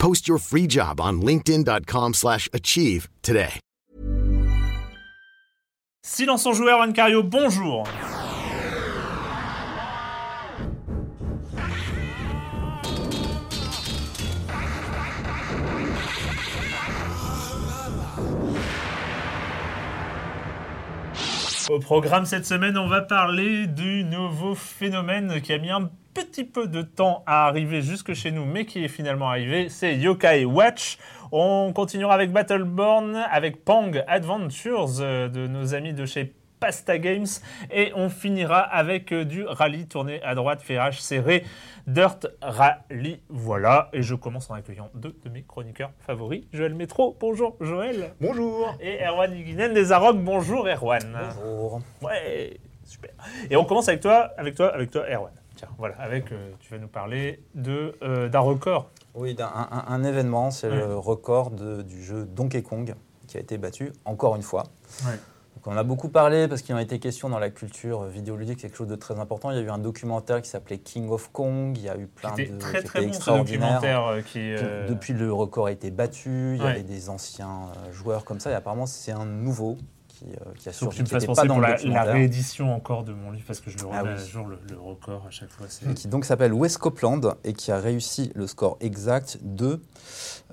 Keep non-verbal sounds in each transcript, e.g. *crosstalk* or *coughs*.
Post your free job on linkedin.com/achieve slash achieve today. Silence en joueur, Cario, bonjour Au programme cette semaine, on va parler du nouveau phénomène qui a mis un petit peu de temps à arriver jusque chez nous, mais qui est finalement arrivé, c'est Yokai Watch. On continuera avec Battleborn, avec Pang Adventures euh, de nos amis de chez Pasta Games, et on finira avec euh, du rallye tourné à droite, ferrage serré, Dirt Rally. Voilà, et je commence en accueillant deux de mes chroniqueurs favoris, Joël Métro. Bonjour Joël. Bonjour. Et Erwan Higuinen des Arocs. Bonjour Erwan. Bonjour. Ouais, super. Et on commence avec toi, avec toi, avec toi, Erwan. Tiens, voilà, avec, euh, tu vas nous parler euh, d'un record. Oui, d'un- un, événement, c'est le record de- du jeu Donkey Kong qui a été battu encore une fois. Ouais. Donc, on en a beaucoup parlé parce qu'il en a été question dans la culture vidéoludique, quelque chose de très important. Il y a eu un documentaire qui s'appelait King of Kong, il y a eu plein de très qui très bon ce documentaire euh, qui. De- euh, Depuis le record a été battu, il y Ouais. avait des anciens euh, joueurs comme ça, et apparemment c'est un nouveau qui, euh, qui a surgi, tu me fasses pas dans pour la, réédition encore de mon livre parce que je le remets Ah à oui. jour le, le record à chaque fois. qui donc s'appelle West Copeland et qui a réussi le score exact de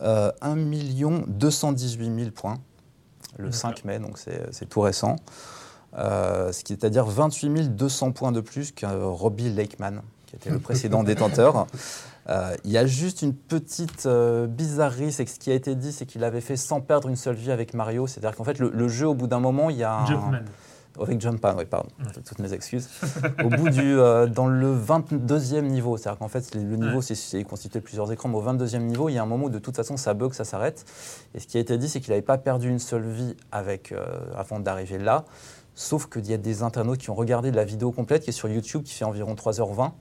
euh, 1 218 000 points le D'accord. 5 mai, donc c'est tout récent. Euh, ce qui est à dire 28 200 points de plus que Robbie Lakeman, qui était le précédent *laughs* détenteur. Euh, il y a juste une petite euh, bizarrerie, c'est que ce qui a été dit, c'est qu'il avait fait sans perdre une seule vie avec Mario. C'est-à-dire qu'en fait, le, le jeu, au bout d'un moment, il y a un- Jumpman. avec Jumpman, oui, pardon. Ouais. Toutes mes excuses. Au bout du. euh, dans le 22e niveau, c'est-à-dire qu'en fait, le niveau, Ouais. c'est- c'est constitué de plusieurs écrans, mais au 22e niveau, il y a un moment où de toute façon, ça bug, ça s'arrête. Et ce qui a été dit, c'est qu'il n'avait pas perdu une seule vie avec, euh, avant d'arriver là. Sauf qu'il y a des internautes qui ont regardé la vidéo complète qui est sur YouTube, qui fait environ 3h20,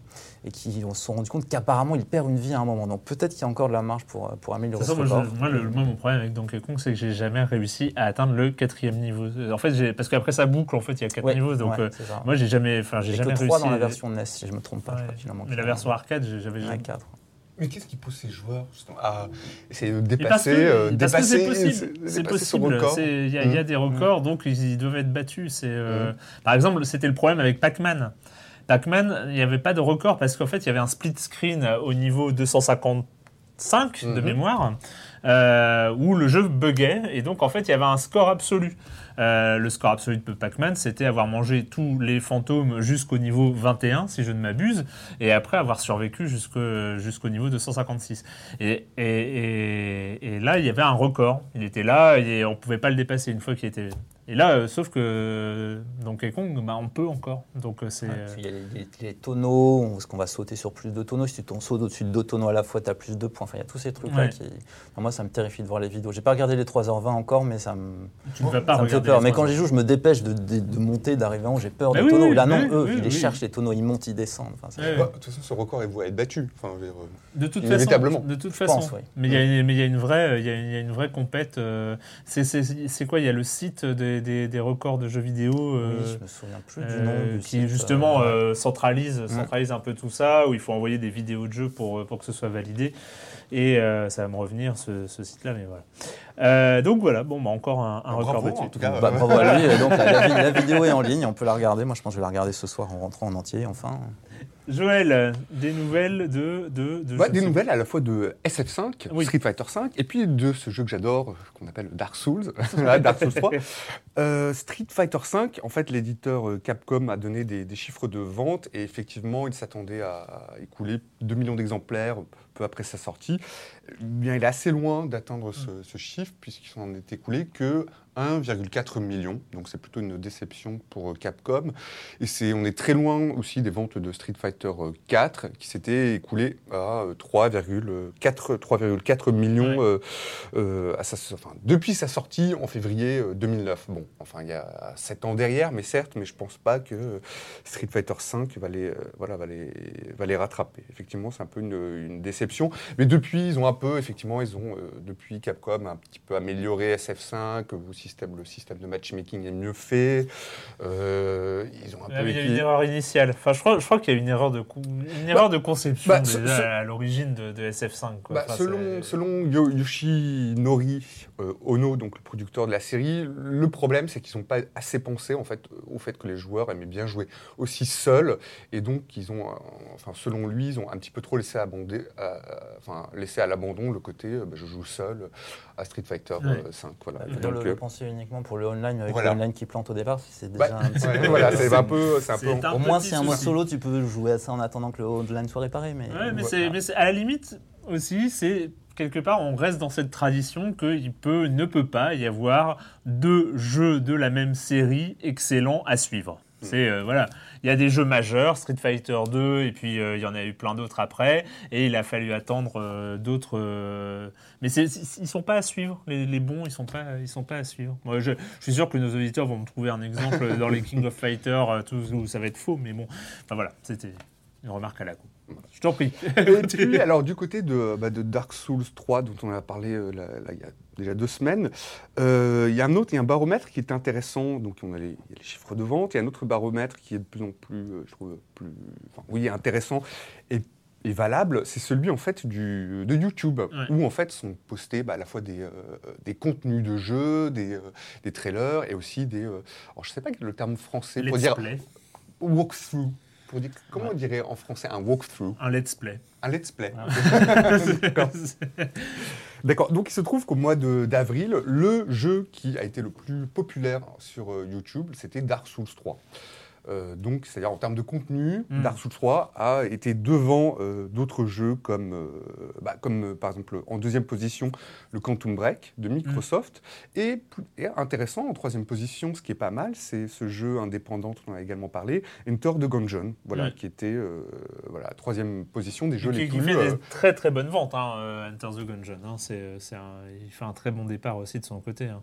et qui se sont rendus compte qu'apparemment, il perd une vie à un moment. Donc peut-être qu'il y a encore de la marge pour, euh, pour améliorer façon, moi, record. je- moi, le- moi, mon problème avec Donkey Kong, c'est que j'ai jamais réussi à atteindre le quatrième niveau. En fait, parce qu'après ça boucle, en fait, il y a quatre Ouais, niveaux. Donc, ouais, euh, ça. moi, j'ai jamais, j'ai Il y a jamais que réussi. 3 dans la version NES, si je ne me trompe pas. je Ouais. crois Mais la version arcade, j'avais jamais. 4. Mais qu'est-ce qui pousse ces joueurs justement, à essayer de dépasser, que, euh, parce que c'est dépasser, possible, c'est- dépasser possible. Il y, a- il y a Mm. des records, donc ils, doivent être battus. C'est, euh, Mm. Par exemple, c'était le problème avec Pac-Man. Pac-Man, il n'y avait pas de record parce qu'en fait, il y avait un split screen au niveau 255 de Mhm. mémoire euh, où le jeu buguait et donc en fait, il y avait un score absolu. Euh, le score absolu de Pac-Man, c'était avoir mangé tous les fantômes jusqu'au niveau 21, si je ne m'abuse, et après avoir survécu jusqu'au niveau 256. Et, et, et, et là, il y avait un record. Il était là et on ne pouvait pas le dépasser une fois qu'il était. Et là, euh, sauf que Donkey Kong, bah, on peut encore. Donc euh, c'est. euh, Il y a les, les- les tonneaux, parce qu'on va sauter sur plus de tonneaux. Si tu ton sautes au-dessus de deux tonneaux à la fois, tu as plus de points. Enfin, il y a tous ces trucs-là Ouais. qui. Moi, ça me terrifie de voir les vidéos. J'ai pas regardé les 3h20 encore, mais ça me, tu ne vas pas ça me fait peur. Mais quand j'y joue, je me dépêche de, de- de monter, d'arriver en haut. J'ai peur Bah des oui, tonneaux. oui, Là, non, oui, eux, oui, ils les oui. cherchent, les tonneaux, ils montent, ils descendent. Enfin. Bah, de toute façon, ce record est voué à être battu. Enfin, je veux dire, euh, De toute Inévitablement. façon, de toute Je façon. pense, oui. Mais il y a une, mais il y a une vraie, euh, il y a, il y a une vraie compète. euh, c'est quoi? Il y a le site des, des, des records de jeux vidéo. euh, Oui, je me souviens plus du euh, nom. Du qui site, justement euh, euh, centralise, centralise un peu tout ça, où il faut envoyer des vidéos de jeux pour, pour que ce soit validé. Et euh, ça va me revenir ce, ce site-là, mais voilà. Euh, donc voilà, bon, bah, encore un, un Bravo, record battu. en tout cas. Bah, bravo à lui. Donc, la, la vi- la vidéo est en ligne, on peut la regarder. Moi, je pense que je vais la regarder ce soir en rentrant en entier, enfin. Joël, des nouvelles de, de, de Bah, des sais- nouvelles à la fois de SF5, Oui. Street Fighter 5, et puis de ce jeu que j'adore, qu'on appelle Dark Souls, *laughs* Dark Souls 3. *laughs* Euh, Street Fighter 5, en fait, l'éditeur euh, Capcom a donné des, des chiffres de vente, et effectivement, il s'attendait à, écouler 2 millions d'exemplaires peu après sa sortie. Eh Bien, il est assez loin d'atteindre ce, ce chiffre, puisqu'il s'en est écoulé que 1,4 million, donc c'est plutôt une déception pour euh, Capcom. Et c'est, on est très loin aussi des ventes de Street Fighter euh, 4, qui s'étaient écoulées à euh, 3,4 3,4 millions euh, euh, à sa- enfin, depuis sa sortie en février euh, 2009. Bon, enfin, il y a 7 ans derrière, mais certes, mais je pense pas que Street Fighter 5 va les, euh, voilà, va les, va les rattraper. Effectivement, c'est un peu une, une déception. Mais depuis, ils ont un peu, effectivement, ils ont, euh, depuis Capcom, un petit peu amélioré SF5, le système, le système de matchmaking est mieux fait. Euh, ils ont un peu il y a équilibré- une erreur initiale. Enfin, je crois, je crois qu'il y a une erreur de, une erreur de conception bah, déjà ce- ce- à l'origine de, de SF5. Quoi. Bah, Enfin, selon, selon Yo- Yoshinori euh, Ono, donc le producteur de la série, le problème c'est qu'ils n'ont pas assez pensé en fait au fait que les joueurs aimaient bien jouer aussi seuls et donc ils ont, euh, enfin selon lui, ils ont un petit peu trop laissé abonder, euh, enfin laissé à l'abandon le côté euh, bah, je joue seul à Street Fighter Ouais. euh, 5. Voilà. Donc, le, euh, le penser uniquement pour le online, avec Voilà. le online qui plante au départ, c'est bah, déjà un petit ouais, peu- voilà, c'est un peu, c'est un peu. Un Au moins, si un mois solo, tu peux jouer à ça en attendant que le online soit réparé. Mais, Ouais, mais Voilà. c'est, mais c'est- à la limite aussi, c'est quelque part, on reste dans cette tradition qu'il peut, ne peut pas y avoir deux jeux de la même série excellents à suivre. C'est euh, voilà, il y a des jeux majeurs, Street Fighter 2, et puis euh, il y en a eu plein d'autres après, et il a fallu attendre euh, d'autres. mais c'est, c'est- ils sont pas à suivre. Les, les bons, ils sont pas, ils sont pas à suivre. Moi, je, je suis sûr que nos auditeurs vont me trouver un exemple dans les King of Fighters, euh, tout, où ça va être faux, mais bon, enfin voilà, c'était une remarque à la coupe. Je t'en prie. Et puis, alors, du côté de, bah, de Dark Souls 3, dont on a parlé euh, là, là, il y a déjà deux semaines, euh, il y a un autre, il y a un baromètre qui est intéressant. Donc, on a les, il y a les chiffres de vente. Il y a un autre baromètre qui est de plus en plus, euh, je trouve, plus, enfin, oui, intéressant et, et valable. C'est celui, en fait, du, de YouTube, où, en fait, sont postés bah, à la fois des, des contenus de jeux, des, des trailers et aussi des. alors, je sais pas le terme français pour Let's dire play. walkthrough. Pour dire, comment on dirait en français un walkthrough? Un let's play. Un let's play. *laughs* D'accord. *laughs* D'accord. Donc il se trouve qu'au mois de- d'avril, le jeu qui a été le plus populaire sur euh, YouTube, c'était Dark Souls 3. Euh, donc, c'est-à-dire en termes de contenu, Mm. Dark Souls 3 a été devant euh, d'autres jeux comme, euh, bah, comme par exemple en deuxième position le Quantum Break de Microsoft. Et, plus- et intéressant, en troisième position, ce qui est pas mal, c'est ce jeu indépendant dont on a également parlé, Enter the Gungeon, voilà, Ouais. qui était voilà, troisième position des jeux qui, les qui plus... fait euh, des très très bonnes ventes, hein, Enter the Gungeon. hein. C'est, il fait un très bon départ aussi de son côté. hein.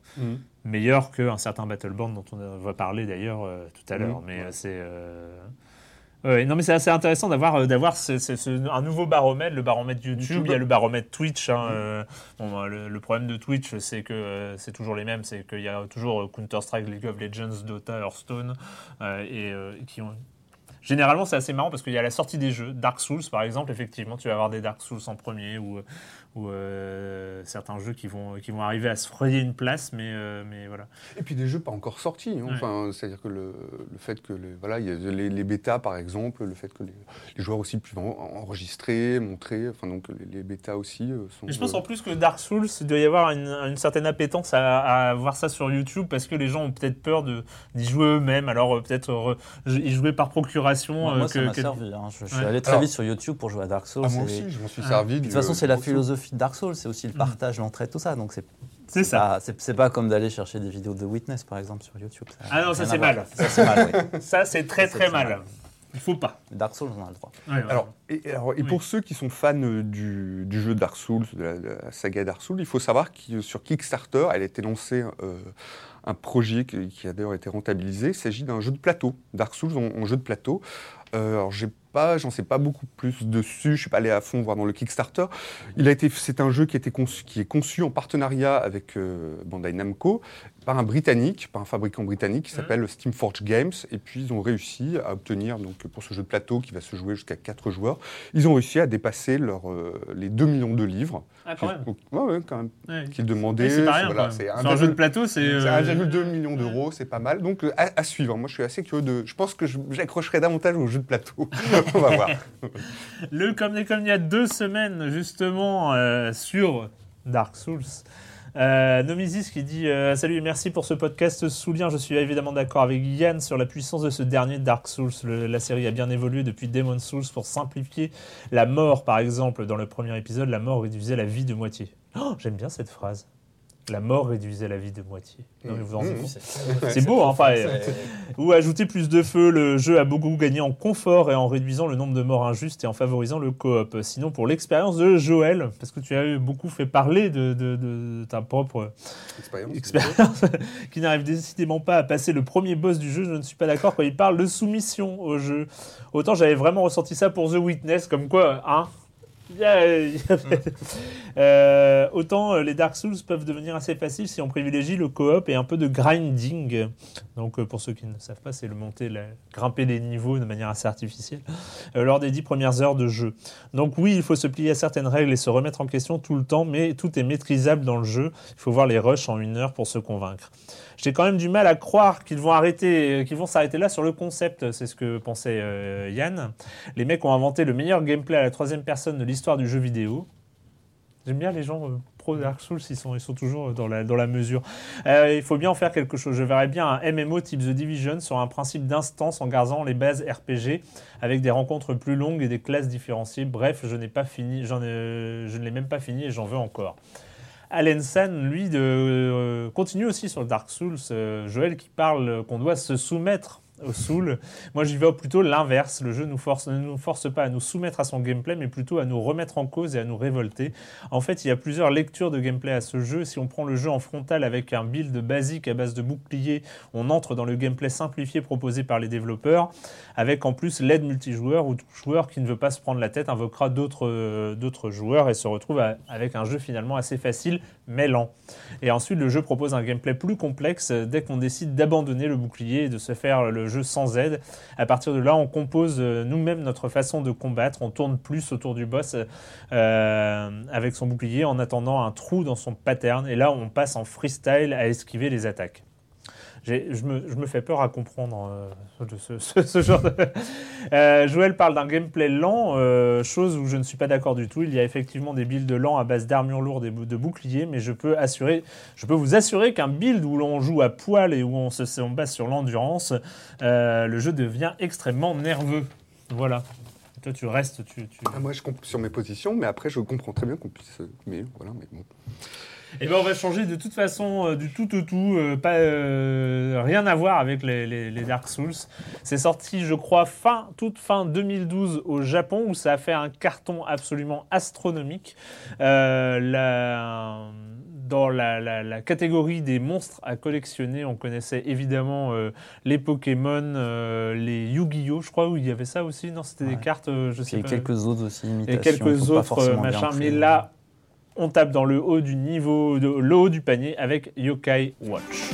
Meilleur qu'un certain Battleborn dont on va parler d'ailleurs tout à l'heure. Mais c'est. euh, ouais, non, mais c'est assez intéressant d'avoir, euh, d'avoir un nouveau baromètre, le baromètre YouTube, YouTube. il y a le baromètre Twitch. hein, euh, bon, bah, le, le problème de Twitch, c'est que euh, c'est toujours les mêmes, c'est qu'il y a toujours euh, Counter-Strike, League of Legends, Dota, Hearthstone, euh, et euh, qui ont Généralement, c'est assez marrant parce qu'il y a la sortie des jeux. Dark Souls, par exemple, effectivement, tu vas avoir des Dark Souls en premier ou, ou euh, certains jeux qui vont, qui vont arriver à se frayer une place, mais, euh, mais voilà. Et puis des jeux pas encore sortis. hein. Ouais. Enfin, c'est-à-dire que le, le fait que les, voilà, il y a les, les bêtas par exemple, le fait que les, les joueurs aussi puissent en- enregistrer, montrer, enfin donc les, les bêtas aussi euh, sont. Mais je pense euh, en plus que Dark Souls, il doit y avoir une, une certaine appétence à, à voir ça sur YouTube parce que les gens ont peut-être peur de- d'y jouer eux-mêmes. Alors euh, peut-être euh, y jouer par procuration. Moi, euh, moi, que- ça m'a que- servi. hein. Je, je suis allé très Alors- vite sur YouTube pour jouer à Dark Souls. ah, moi et- aussi, je m'en suis Ah. servi. De toute façon, c'est la philosophie de Dark Souls, c'est aussi le partage, l'entraide, tout ça. Donc c'est C'est ça. c'est, pas comme d'aller chercher des vidéos de Witness, par exemple, sur YouTube. Ça Ah non, ça c'est mal. Ça c'est mal, oui. *laughs* Ça c'est très Ça, très mal. mal. Il faut pas. Dark Souls, on a le droit. Ouais, ouais. Alors, et, alors, et Oui. pour ceux qui sont fans euh, du, du jeu Dark Souls, de la, de la saga Dark Souls, il faut savoir que sur Kickstarter, elle a été lancée euh, un projet qui, qui a d'ailleurs été rentabilisé. Il s'agit d'un jeu de plateau, Dark Souls en, en jeu de plateau. Euh, alors, j'ai j'en sais pas beaucoup plus dessus. Je suis pas allé à fond voir dans le Kickstarter. Il a été, c'est un jeu qui, été conçu, qui est conçu en partenariat avec euh, Bandai Namco par un Britannique, par un fabricant britannique qui Mhm. s'appelle Steamforge Games. Et puis ils ont réussi à obtenir donc pour ce jeu de plateau qui va se jouer jusqu'à 4 joueurs, ils ont réussi à dépasser leur, euh, les 2 millions de livres. Ah, quand même. Donc, ouais, ouais, quand même. Ouais. Qu'ils demandaient. C'est pas rien. voilà, Sur un jeu de plateau, c'est. euh, 1,2 million d'euros, c'est pas mal. Donc euh, à, à suivre. Moi, je suis assez curieux de. Je pense que j'accrocherai davantage au jeu de plateau. *laughs* On va voir. Le comme des comme il y a deux semaines justement euh, sur Dark Souls. Euh, Nomisis qui dit euh, Salut et merci pour ce podcast Soulien. Je suis évidemment d'accord avec Yann sur la puissance de ce dernier Dark Souls. La série a bien évolué depuis Demon Souls pour simplifier la mort. Par exemple, dans le premier épisode, la mort réduisait la vie de moitié. Oh, J'aime bien cette phrase. La mort réduisait la vie de moitié. Non, mais vous en- Mmh. C'est beau, hein, enfin, euh, ou ajouter plus de feu, le jeu a beaucoup gagné en confort et en réduisant le nombre de morts injustes et en favorisant le coop. Sinon, pour l'expérience de Joël, parce que tu as eu beaucoup fait parler de, de- de- de ta propre Expérience. expérience, *laughs* qui n'arrive décidément pas à passer le premier boss du jeu, je ne suis pas d'accord quand il parle de soumission au jeu. Autant j'avais vraiment ressenti ça pour The Witness, comme quoi, hein *laughs* Euh, autant euh, les Dark Souls peuvent devenir assez faciles si on privilégie le coop et un peu de grinding. Donc euh, pour ceux qui ne savent pas, c'est le monter, la- grimper les niveaux de manière assez artificielle lors des dix premières heures de jeu. Donc oui, il faut se plier à certaines règles et se remettre en question tout le temps, mais tout est maîtrisable dans le jeu. Il faut voir les rushs en une heure pour se convaincre. J'ai quand même du mal à croire qu'ils vont arrêter, qu'ils vont s'arrêter là sur le concept. C'est ce que pensait Yann. Les mecs ont inventé le meilleur gameplay à la troisième personne de l'histoire du jeu vidéo. J'aime bien les gens euh, pro Dark Souls, ils sont, ils sont toujours dans la, dans la mesure. Euh, il faut bien en faire quelque chose. Je verrais bien un MMO type The Division sur un principe d'instance en gardant les bases RPG avec des rencontres plus longues et des classes différenciées. Bref, je n'ai pas fini, j'en ai- je ne l'ai même pas fini et j'en veux encore. Alan San, lui, de, euh, continue aussi sur le Dark Souls. Euh, Joël qui parle qu'on doit se soumettre au Soul. Moi, j'y vais plutôt l'inverse. Le jeu nous force, ne nous force pas à nous soumettre à son gameplay, mais plutôt à nous remettre en cause et à nous révolter. En fait, il y a plusieurs lectures de gameplay à ce jeu. Si on prend le jeu en frontal avec un build basique à base de bouclier, on entre dans le gameplay simplifié proposé par les développeurs, avec en plus l'aide multijoueur où tout joueur qui ne veut pas se prendre la tête invoquera d'autres euh, joueurs et se retrouve avec un jeu finalement assez facile mais lent. Et ensuite, le jeu propose un gameplay plus complexe dès qu'on décide d'abandonner le bouclier et de se faire le jeu sans aide. À partir de là, on compose euh, nous-mêmes notre façon de combattre, on tourne plus autour du boss euh, avec son bouclier en attendant un trou dans son pattern. Et là, on passe en freestyle à esquiver les attaques. Je me, fais peur à comprendre euh, *laughs* ce, genre de... Euh, Joël parle d'un gameplay lent, euh, chose où je ne suis pas d'accord du tout. Il y a effectivement des builds lents à base d'armure lourde et de boucliers, mais je peux, assurer, je peux vous assurer qu'un build où l'on joue à poil et où on se base sur l'endurance, le jeu devient extrêmement nerveux. Voilà. Toi, tu restes, tu... Ah, moi, je compte sur mes positions, mais après, je comprends très bien qu'on puisse. Mais voilà, mais bon. Eh ben, on va changer de toute façon euh, du tout au tout, euh, pas euh, rien à voir avec les, les- les Dark Souls. C'est sorti, je crois, fin toute fin 2012 au Japon où ça a fait un carton absolument astronomique. La- dans la, la- la catégorie des monstres à collectionner, on connaissait évidemment euh, les Pokémon, euh, les Yu-Gi-Oh, je crois, où il y avait ça aussi. Non, c'était des cartes, euh, je sais il y pas. quelques autres aussi Et imitations. quelques autres machins, mais là, on tape dans le haut du niveau, de, le haut du panier avec Yokai Watch.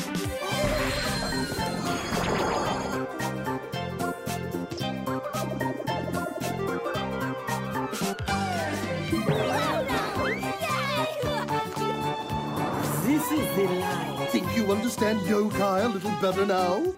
This is the. Think you understand yokai a little better now?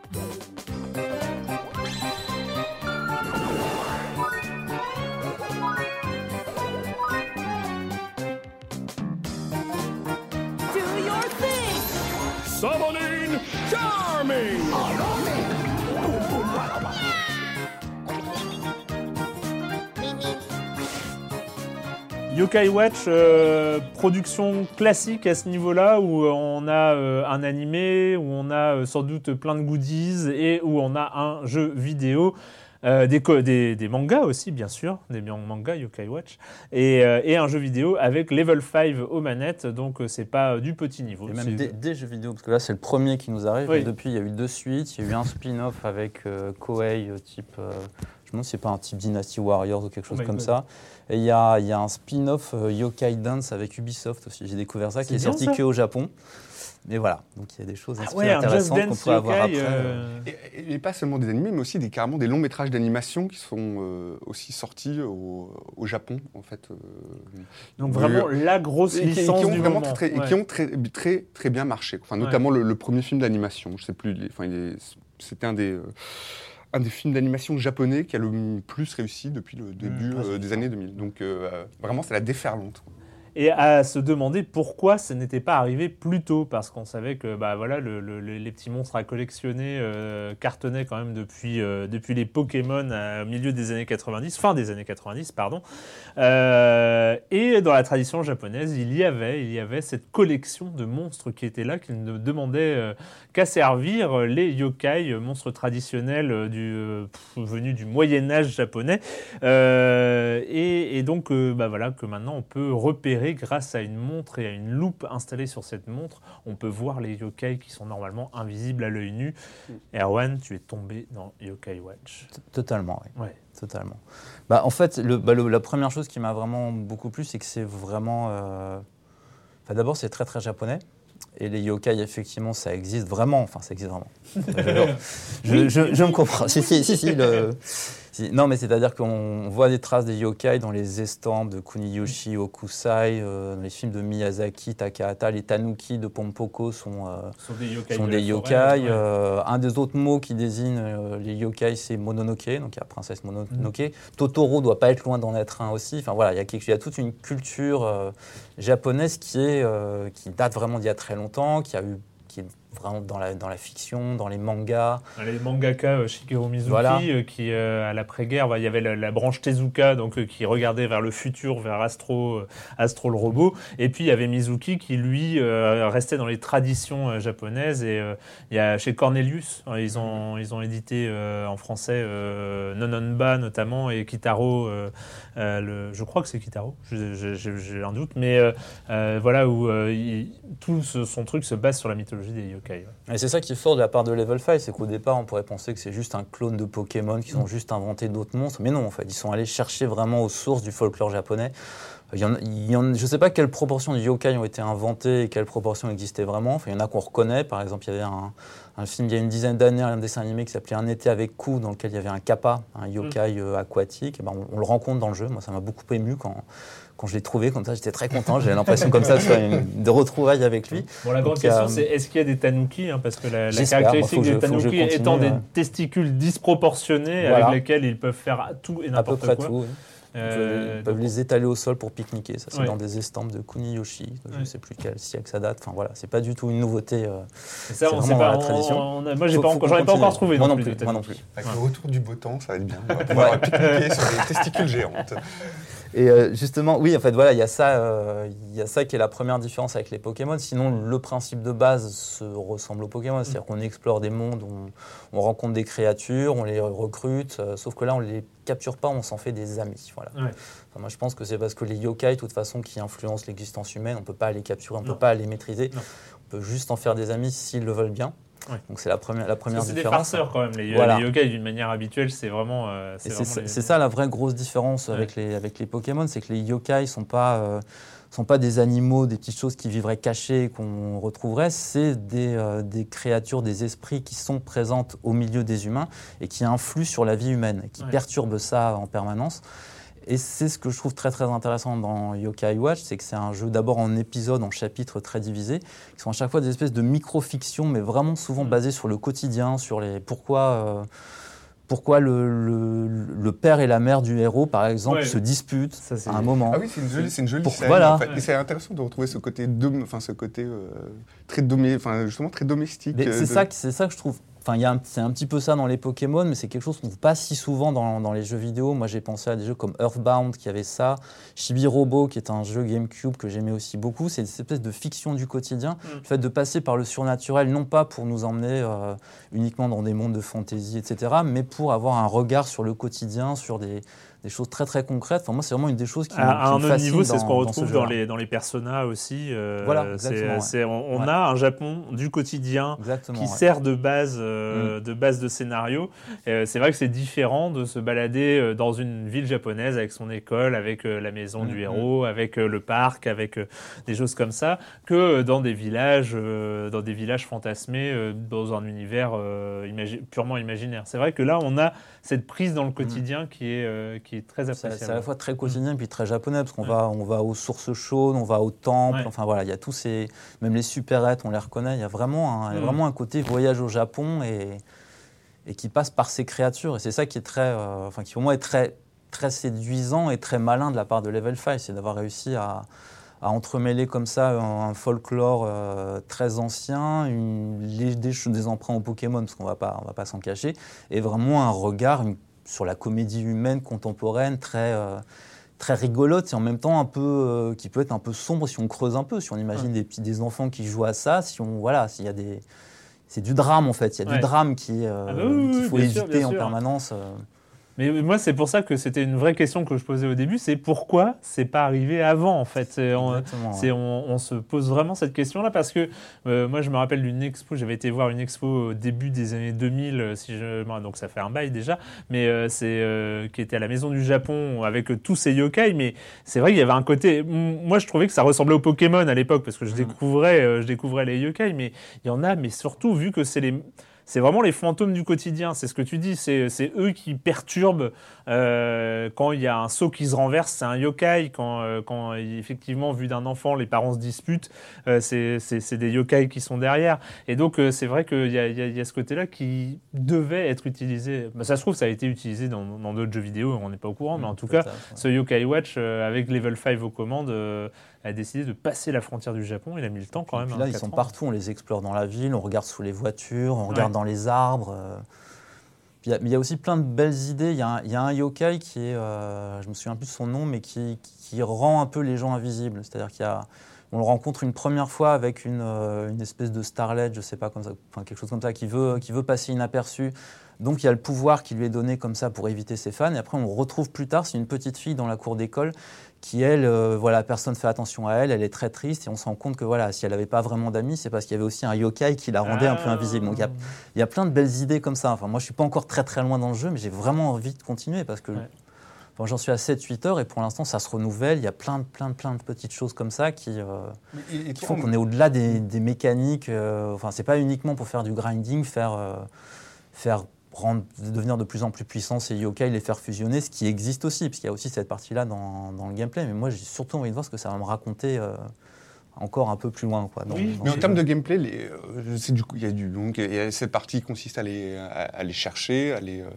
Yokai Watch, euh, production classique à ce niveau-là, où euh, on a euh, un animé, où on a euh, sans doute plein de goodies et où on a un jeu vidéo. euh, des, co- des, des mangas aussi, bien sûr, des man- mangas Yokai Watch, et, euh, et un jeu vidéo avec Level 5 aux manettes, donc euh, c'est pas euh, du petit niveau. Et même des, des jeux vidéo, parce que là c'est le premier qui nous arrive. Oui. Depuis, il y a eu deux suites. Il y a eu un spin-off avec euh, Koei, euh, type. Je me demande si c'est pas un type Dynasty Warriors ou quelque chose comme God. ça. Et il y a, il y a un spin-off euh, Yokai Dance avec Ubisoft aussi. J'ai découvert ça, qui est sorti ça que au Japon. Mais voilà, donc il y a des choses Ah ouais, intéressantes qu'on pourrait avoir après. euh, Et, et pas seulement des animés, mais aussi des, carrément des longs métrages d'animation qui sont euh, aussi sortis au, au Japon, en fait. euh, Donc vraiment la grosse et qui, et licence qui ont du vraiment moment. très, et Ouais. qui ont très, très, très bien marché. Enfin, Ouais. notamment le, le premier film d'animation. Je sais plus. il Enfin, c'était un des, euh, un des films d'animation japonais qui a le plus réussi depuis le début ah, c'est euh, des années 2000. Donc euh, vraiment, c'est la déferlante. Et à se demander pourquoi ce n'était pas arrivé plus tôt, parce qu'on savait que bah, voilà, le- le- le- les petits monstres à collectionner euh, cartonnaient quand même depuis, euh, depuis les Pokémon au milieu des années 90, fin des années 90, pardon. Euh, et dans la tradition japonaise, il y avait, il y avait cette collection de monstres qui était là, qui ne demandait qu'à servir les yokai, monstres traditionnels du, pff, venus du Moyen Âge japonais. Et, et donc, bah voilà, que maintenant on peut repérer grâce à une montre et à une loupe installée sur cette montre, on peut voir les yokai qui sont normalement invisibles à l'œil nu. Erwan, tu es tombé dans Yokai Watch. Totalement, oui. Ouais. Totalement. Bah, en fait, le, bah, le- la première chose qui m'a vraiment beaucoup plu, c'est que c'est vraiment. euh, enfin, D'abord, c'est très très japonais. Et les yokai, effectivement, ça existe vraiment. Enfin, ça existe vraiment. *laughs* je, je- je me comprends. Si, si, si. si, le- si. Non, mais c'est-à-dire qu'on voit des traces des yokai dans les estampes de Kuniyoshi Okusai, euh, dans les films de Miyazaki, Takahata. Les tanuki de Pompoko sont. euh, sont des yokai. sont de des forêt, yokai. ouais. euh, un des autres mots qui désigne les yokai, c'est Mononoke, donc il y a Princesse Mononoke. Mm. Totoro doit pas être loin d'en être un aussi. Enfin voilà, il y a, quelque, il y a toute une culture japonaise qui, est, qui date vraiment d'il y a très longtemps, qui, a eu, vraiment dans la, dans la fiction, dans les mangas. Les mangaka euh, Shigeru Mizuki, Voilà. euh, qui euh, à l'après-guerre, bah, il y avait la, la branche Tezuka, donc qui regardait vers le futur, vers Astro, Astro le robot, et puis il y avait Mizuki qui lui restait dans les traditions japonaises. Et il y a chez Cornelius, euh, ils ont ils ont édité en français Nononba notamment et Kitaro. le, je crois que c'est Kitaro, j'ai un doute, mais voilà où il- tout ce- son truc se base sur la mythologie des ouais. Et c'est ça qui est fort de la part de Level 5, c'est qu'au départ, on pourrait penser que c'est juste un clone de Pokémon, qu'ils Mm. ont juste inventé d'autres monstres. Mais non, en fait, ils sont allés chercher vraiment aux sources du folklore japonais. Il y en, a- il y en- je ne sais pas quelle proportion de yokai ont été inventés et quelle proportion existait vraiment. Enfin, il y en a qu'on reconnaît. Par exemple, il y avait un, un film il y a une dizaine d'années, un dessin animé qui s'appelait Un été avec Ku, dans lequel il y avait un kappa, un yokai euh, aquatique. Et ben, on, on le rencontre dans le jeu. Moi, ça m'a beaucoup ému quand, quand je l'ai trouvé. Comme ça, j'étais très content. J'avais l'impression comme ça de faire une, de retrouvailles avec lui. Bon, la grande Donc, question, c'est est-ce qu'il y a des tanuki hein, Parce que la, caractéristique des je- tanuki étant des testicules disproportionnés Voilà. avec lesquels ils peuvent faire tout et À peu n'importe près quoi. tout. oui. Euh, Ils peuvent donc, les étaler au sol pour pique-niquer. Ça, c'est Ouais. dans des estampes de Kuniyoshi. Je Ouais. ne sais plus quel siècle ça date. Enfin, voilà, c'est pas du tout une nouveauté. euh. et ça, c'est on sait vraiment pas. dans la on- tradition. on a- moi, j'ai Faut- pas ai pas encore trouvé. Moi non plus, plus, moi non tanuki. Avec Ouais. le retour du beau temps, ça va être bien. On va *laughs* pouvoir pique-niquer sur des testicules géantes. *laughs* Et euh, justement, oui, en fait, voilà, il y a ça, euh, il y a ça qui est la première différence avec les Pokémon. Sinon, le principe de base se ressemble aux Pokémon, c'est-à-dire qu'on explore des mondes, on, on rencontre des créatures, on les recrute. euh, sauf que là, on les capture pas, on s'en fait des amis. Voilà. Ouais. Enfin, moi, je pense que c'est parce que les yokai, de toute façon, qui influencent l'existence humaine, on peut pas les capturer, on Non. peut pas les maîtriser. Non. On peut juste en faire des amis s'ils le veulent bien. Ouais. Donc c'est la première, la première que C'est des différence. farceurs quand même, les, Voilà. les yokai d'une manière habituelle, c'est vraiment. euh, c'est ça, les- c'est ça la vraie grosse différence Ouais. avec, les, avec les Pokémon, c'est que les yokai sont pas euh, sont pas des animaux, des petites choses qui vivraient cachées qu'on retrouverait, c'est des, euh, des créatures, des esprits qui sont présentes au milieu des humains et qui influent sur la vie humaine, qui Ouais. perturbent ça en permanence. Et c'est ce que je trouve très très intéressant dans Yokai Watch, c'est que c'est un jeu d'abord en épisodes, en chapitres très divisés, qui sont à chaque fois des espèces de micro-fictions, mais vraiment souvent Mm. basées sur le quotidien, sur les pourquoi, euh, pourquoi le, le- le père et la mère du héros, par exemple, Ouais. se disputent Ça, c'est- à un moment. Ah oui, c'est une jolie, c'est une jolie Pour- scène. voilà. en fait. Et c'est intéressant de retrouver ce côté, dom- enfin ce côté euh, très domé, enfin justement très domestique. Euh, c'est de- ça, ça que je trouve Enfin, c'est un petit peu ça dans les Pokémon, mais c'est quelque chose qu'on ne voit pas si souvent dans, dans les jeux vidéo. Moi, j'ai pensé à des jeux comme Earthbound qui avait ça, Chibi Robo qui est un jeu GameCube que j'aimais aussi beaucoup. C'est cette espèce de fiction du quotidien, le fait de passer par le surnaturel, non pas pour nous emmener euh, uniquement dans des mondes de fantasy, etc., mais pour avoir un regard sur le quotidien, sur des, des choses très très concrètes. Enfin, moi, c'est vraiment une des choses qui, À, à qui un me autre niveau, c'est ce qu'on retrouve dans les, dans les personas aussi. euh, Voilà, exactement, ouais. on on Ouais. a un Japon du quotidien Exactement. qui ouais. Mm. sert de base, euh, de base de scénario. Euh, c'est vrai que c'est différent de se balader dans une ville japonaise avec son école, avec la maison du Mhm. héros, avec le parc, avec des choses comme ça, que dans des villages, dans des villages fantasmés, dans un univers imagi- purement imaginaire. C'est vrai que là, on a cette prise dans le quotidien qui est euh, qui est très. C'est appréciable. c'est à la fois très quotidien et puis très japonais parce qu'on Ouais. va, on va aux sources chaudes, on va au temple, Ouais. enfin voilà, il y a tous ces, même les supérettes, on les reconnaît. Il y a vraiment un, Mm. vraiment un côté voyage au Japon et, et qui passe par ces créatures. Et c'est ça qui est très, euh, enfin qui pour moi est très, très séduisant et très malin de la part de Level 5, c'est d'avoir réussi à, à entremêler comme ça un, folklore euh, très ancien, une- des, des emprunts au Pokémon, parce qu'on on va pas s'en cacher, et vraiment un regard une- sur la comédie humaine contemporaine très, euh, très rigolote et en même temps un peu, euh, qui peut être un peu sombre si on creuse un peu, si on imagine des, petits, des enfants qui jouent à ça, si on, voilà, s'il y a des... C'est du drame en fait, il y a Ouais. du drame qui, euh, Ah bah oui, oui, qu'il faut sûr, éviter en sûr. permanence. Mais moi, c'est pour ça que c'était une vraie question que je posais au début, c'est pourquoi c'est pas arrivé avant, en fait? On- ouais. on, on se pose vraiment cette question-là parce que euh, moi, je me rappelle d'une expo, j'avais été voir une expo au début des années 2000, euh, si je, bon, donc ça fait un bail déjà, mais euh, c'est euh, qui était à la Maison du Japon avec tous ces yokai, mais c'est vrai qu'il y avait un côté, moi, je trouvais que ça ressemblait au Pokémon à l'époque parce que je découvrais, euh, je découvrais les yokai, mais il y en a, mais surtout vu que c'est les c'est vraiment les fantômes du quotidien, c'est ce que tu dis, c'est eux qui perturbent euh, quand il y a un seau qui se renverse, c'est un yokai, quand, euh, quand effectivement, vu d'un enfant, les parents se disputent, euh, c'est des yokai qui sont derrière. Et donc, c'est vrai qu'il y, y y a ce côté-là qui devait être utilisé. Bah, ça se trouve, ça a été utilisé dans d'autres jeux vidéo, on n'est pas au courant, mais en tout cas, ouais. ce Yokai Watch, avec Level 5 aux commandes, a décidé de passer la frontière du Japon. Il a mis le temps quand même. Puis hein, là, ils quatre sont ans. partout, on les explore dans la ville, on regarde sous les voitures, on regarde Ouais. dans les arbres. euh. Puis mais il y a aussi plein de belles idées. Il y a un, il y a un yokai qui est, euh, je me souviens plus de son nom, mais qui, qui rend un peu les gens invisibles. C'est-à-dire qu'il y a, on le rencontre une première fois avec une, euh, une espèce de starlet, je sais pas comme ça, enfin quelque chose comme ça, qui veut, qui veut passer inaperçu. Donc il y a le pouvoir qui lui est donné comme ça pour éviter ses fans. Et après, on retrouve plus tard, c'est une petite fille dans la cour d'école qui, elle, euh, voilà, personne fait attention à elle, elle est très triste et on se rend compte que voilà, si elle n'avait pas vraiment d'amis, c'est parce qu'il y avait aussi un yokai qui la rendait un peu Ah. invisible. Donc il y a, il y a plein de belles idées comme ça. Enfin, moi, je suis pas encore très très loin dans le jeu, mais j'ai vraiment envie de continuer parce que Ouais. enfin, j'en suis à 7-8 heures et pour l'instant, ça se renouvelle. Il y a plein de, plein de, plein de petites choses comme ça qui, euh, Et- et qui toi, font qu'on est au-delà des, des mécaniques. euh, enfin, c'est pas uniquement pour faire du grinding, faire, euh, faire rendre, devenir de plus en plus puissant ces yokai, les faire fusionner, ce qui existe aussi, parce qu'il y a aussi cette partie-là dans, dans le gameplay. Mais moi, j'ai surtout envie de voir ce que ça va me raconter euh, encore un peu plus loin. Quoi, dans- Oui, dans Mais en termes de gameplay, euh, il y a du donc il y a cette partie qui consiste à les, à, à les chercher, à les, euh,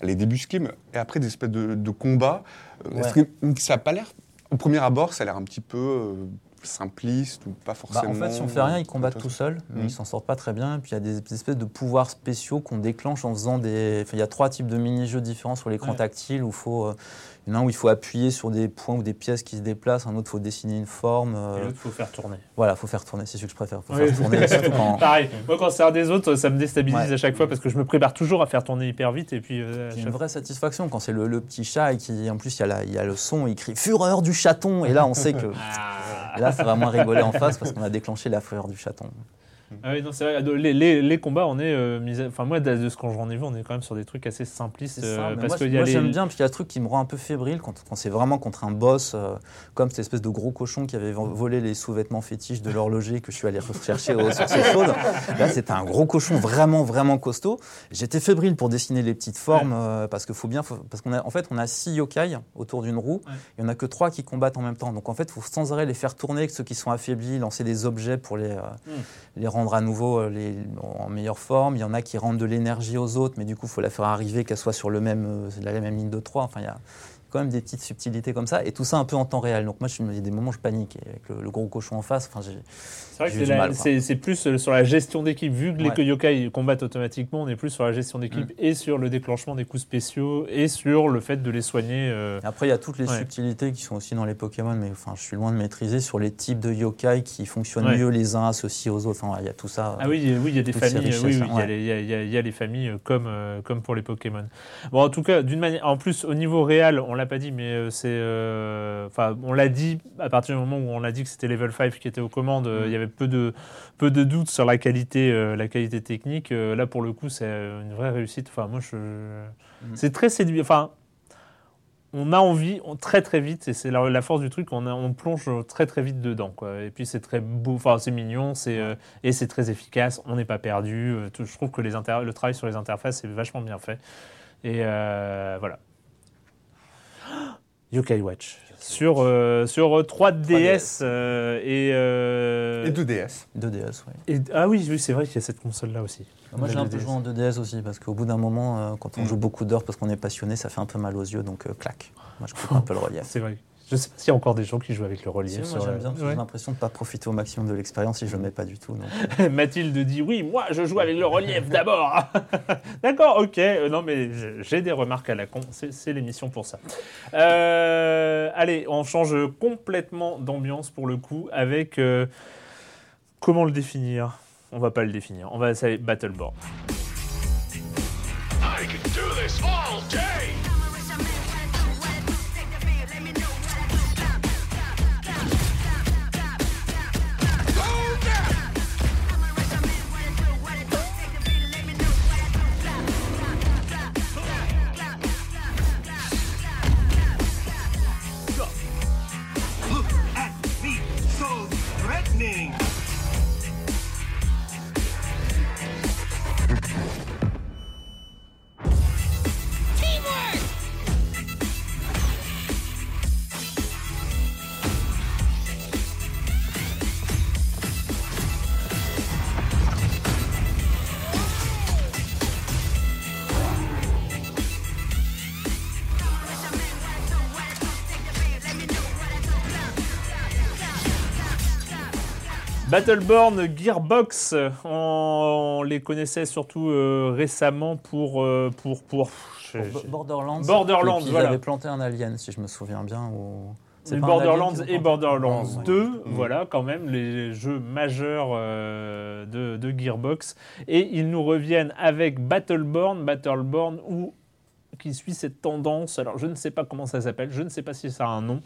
à les débusquer, mais- et après des espèces de, de combats. euh, Ouais. que ça a pas l'air, au premier abord, ça a l'air un petit peu euh, simpliste ou pas Bah, forcément. en fait, si on fait rien, ils combattent tout seuls, mais ils s'en sortent pas très bien. Et puis il y a des espèces de pouvoirs spéciaux qu'on déclenche en faisant des. Enfin, il y a trois types de mini-jeux différents sur l'écran Ouais. tactile où il faut. euh, Il y en a un où il faut appuyer sur des points ou des pièces qui se déplacent, un autre il faut dessiner une forme. euh, Et l'autre, il faut faire tourner. Voilà, faut faire tourner, c'est ce que je préfère. Faut Oui. faire tourner, *laughs* surtout quand. Pareil, moi quand c'est un des autres, ça me déstabilise Ouais. à chaque fois parce que je me prépare toujours à faire tourner hyper vite et puis euh, Il a chaque une vraie satisfaction quand c'est le, le petit chat et qui, en plus, il y, a la- il y a le son, il crie Fureur du chaton Et là, on sait que. Ah. Et là, c'est vraiment rigoler en face parce qu'on a déclenché la fureur du chaton. Ah oui, non, c'est vrai. Les, les- les combats, on est euh, mis Enfin, moi, de de ce qu'on j'en ai vu, on est quand même sur des trucs assez simplistes. Euh, parce moi, qu'il y a moi, les- j'aime bien, parce qu'il y a un truc qui me rend un peu fébrile quand, quand c'est vraiment contre un boss, euh, comme cette espèce de gros cochon qui avait vo- volé les sous-vêtements fétiches de l'horloger que je suis allé rechercher aux chaudes. Là, c'était un gros cochon vraiment, vraiment costaud. J'étais fébrile pour dessiner les petites formes, parce que faut bien, faut- parce qu'on a, en fait, on a six yokai autour d'une roue, Ouais. il y en a que trois qui combattent en même temps. Donc, en fait, il faut sans arrêt les faire tourner, que ceux qui sont affaiblis, lancer des objets pour les, Hmm. les rendre à nouveau euh, les, en meilleure forme. Il y en a qui rendent de l'énergie aux autres, mais du coup, il faut la faire arriver qu'elle soit sur le même, euh, la même ligne de 3. Enfin, il y a quand même des petites subtilités comme ça, et tout ça un peu en temps réel. Donc moi, je me dis des moments, je panique, et avec le, gros cochon en face, enfin, vrai que c'est plus euh, sur la gestion d'équipe. Vu que Ouais. les yokai combattent automatiquement, on est plus sur la gestion d'équipe Mm. et sur le déclenchement des coups spéciaux et sur le fait de les soigner. euh, Après, il y a toutes les Ouais. subtilités qui sont aussi dans les Pokémon, mais enfin, je suis loin de maîtriser sur les types de yokai qui fonctionnent Ouais. mieux les uns associés aux autres. Enfin, il y a tout ça. Ah oui, oui, il y a des familles. Oui, il y a les- y, y a- familles euh, comme, euh, comme pour les Pokémon. Bon, en tout cas, d'une manière. En plus, au niveau réel, on l'a pas dit, mais c'est. euh, Enfin, on l'a dit à partir du moment où on a dit que c'était Level 5 qui était aux commandes. Mm. Il y avait peu de peu de doutes sur la qualité, euh, la qualité technique. Euh, là, pour le coup, c'est euh, une vraie réussite. Enfin, moi, je. Mm. C'est très séduit. Enfin. On a envie, on- très très vite, et c'est la, la force du truc, on, a- on plonge très très vite dedans. Quoi. Et puis c'est très beau, enfin c'est mignon, c'est, euh, et c'est très efficace, on n'est pas perdu. euh, tout- je trouve que les inter- le travail sur les interfaces est vachement bien fait. Et euh, voilà. Yokai Watch. Sur, euh, sur 3DS, euh, et, euh, Et 2DS. 2DS, oui. et- Ah oui, oui c'est vrai qu'il y a cette console-là aussi. Moi, j'ai un peu 2DS. joué en 2DS aussi, parce qu'au bout d'un moment, euh, quand on Mm. joue beaucoup d'heures parce qu'on est passionné, ça fait un peu mal aux yeux, donc euh, clac. Moi, je coupe *laughs* un peu le relief. C'est vrai. Je sais pas s'il y a encore des gens qui jouent avec le relief. Si, moi, sur j'aime la- bien, parce que Ouais. j'ai l'impression de ne pas profiter au maximum de l'expérience si je le mets pas du tout. donc. *laughs* Mathilde dit oui, moi je joue avec le relief d'abord. *laughs* D'accord, ok. Euh, non, mais j'ai- des remarques à la con. C'est c'est l'émission pour ça. Euh, allez, on change complètement d'ambiance pour le coup avec. euh, comment le définir? On va pas le définir. On va essayer Battleborn. Battleborn Gearbox, on, les connaissait surtout euh, récemment pour. euh, pour, pour, Borderlands. Borderlands, puis, voilà. Ils avaient planté un alien, si je me souviens bien. Ou... C'est Borderlands et Borderlands Ouais. 2, Mm. voilà quand même les jeux majeurs euh, de, de Gearbox. Et ils nous reviennent avec Battleborn, Battleborn où qui suit cette tendance, alors je ne sais pas comment ça s'appelle, je ne sais pas si ça a un nom,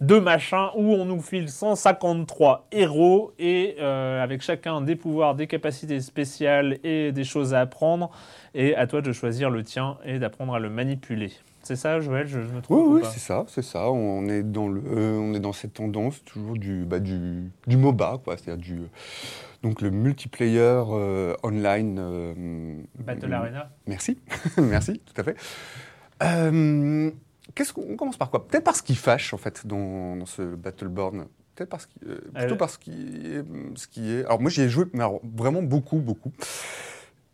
de machin où on nous file 153 héros et euh, avec chacun des pouvoirs, des capacités spéciales et des choses à apprendre. Et à toi de choisir le tien et d'apprendre à le manipuler. C'est ça, Joël Je, je me trompe Oui, ou oui, c'est ça, c'est ça. On est dans le, euh, on est dans cette tendance toujours du, bah, du, du MOBA, quoi. C'est-à-dire du, donc le multiplayer euh, online. euh, Battle Arena Merci, *laughs* merci, tout à fait. Qu'est-ce qu'on on commence par quoi? Peut-être par ce qui fâche en fait dans, dans ce Battleborn. Peut-être parce qui, euh, plutôt Euh. par ce qui est, ce qui est. Alors moi j'y ai joué, mais alors, vraiment beaucoup, beaucoup.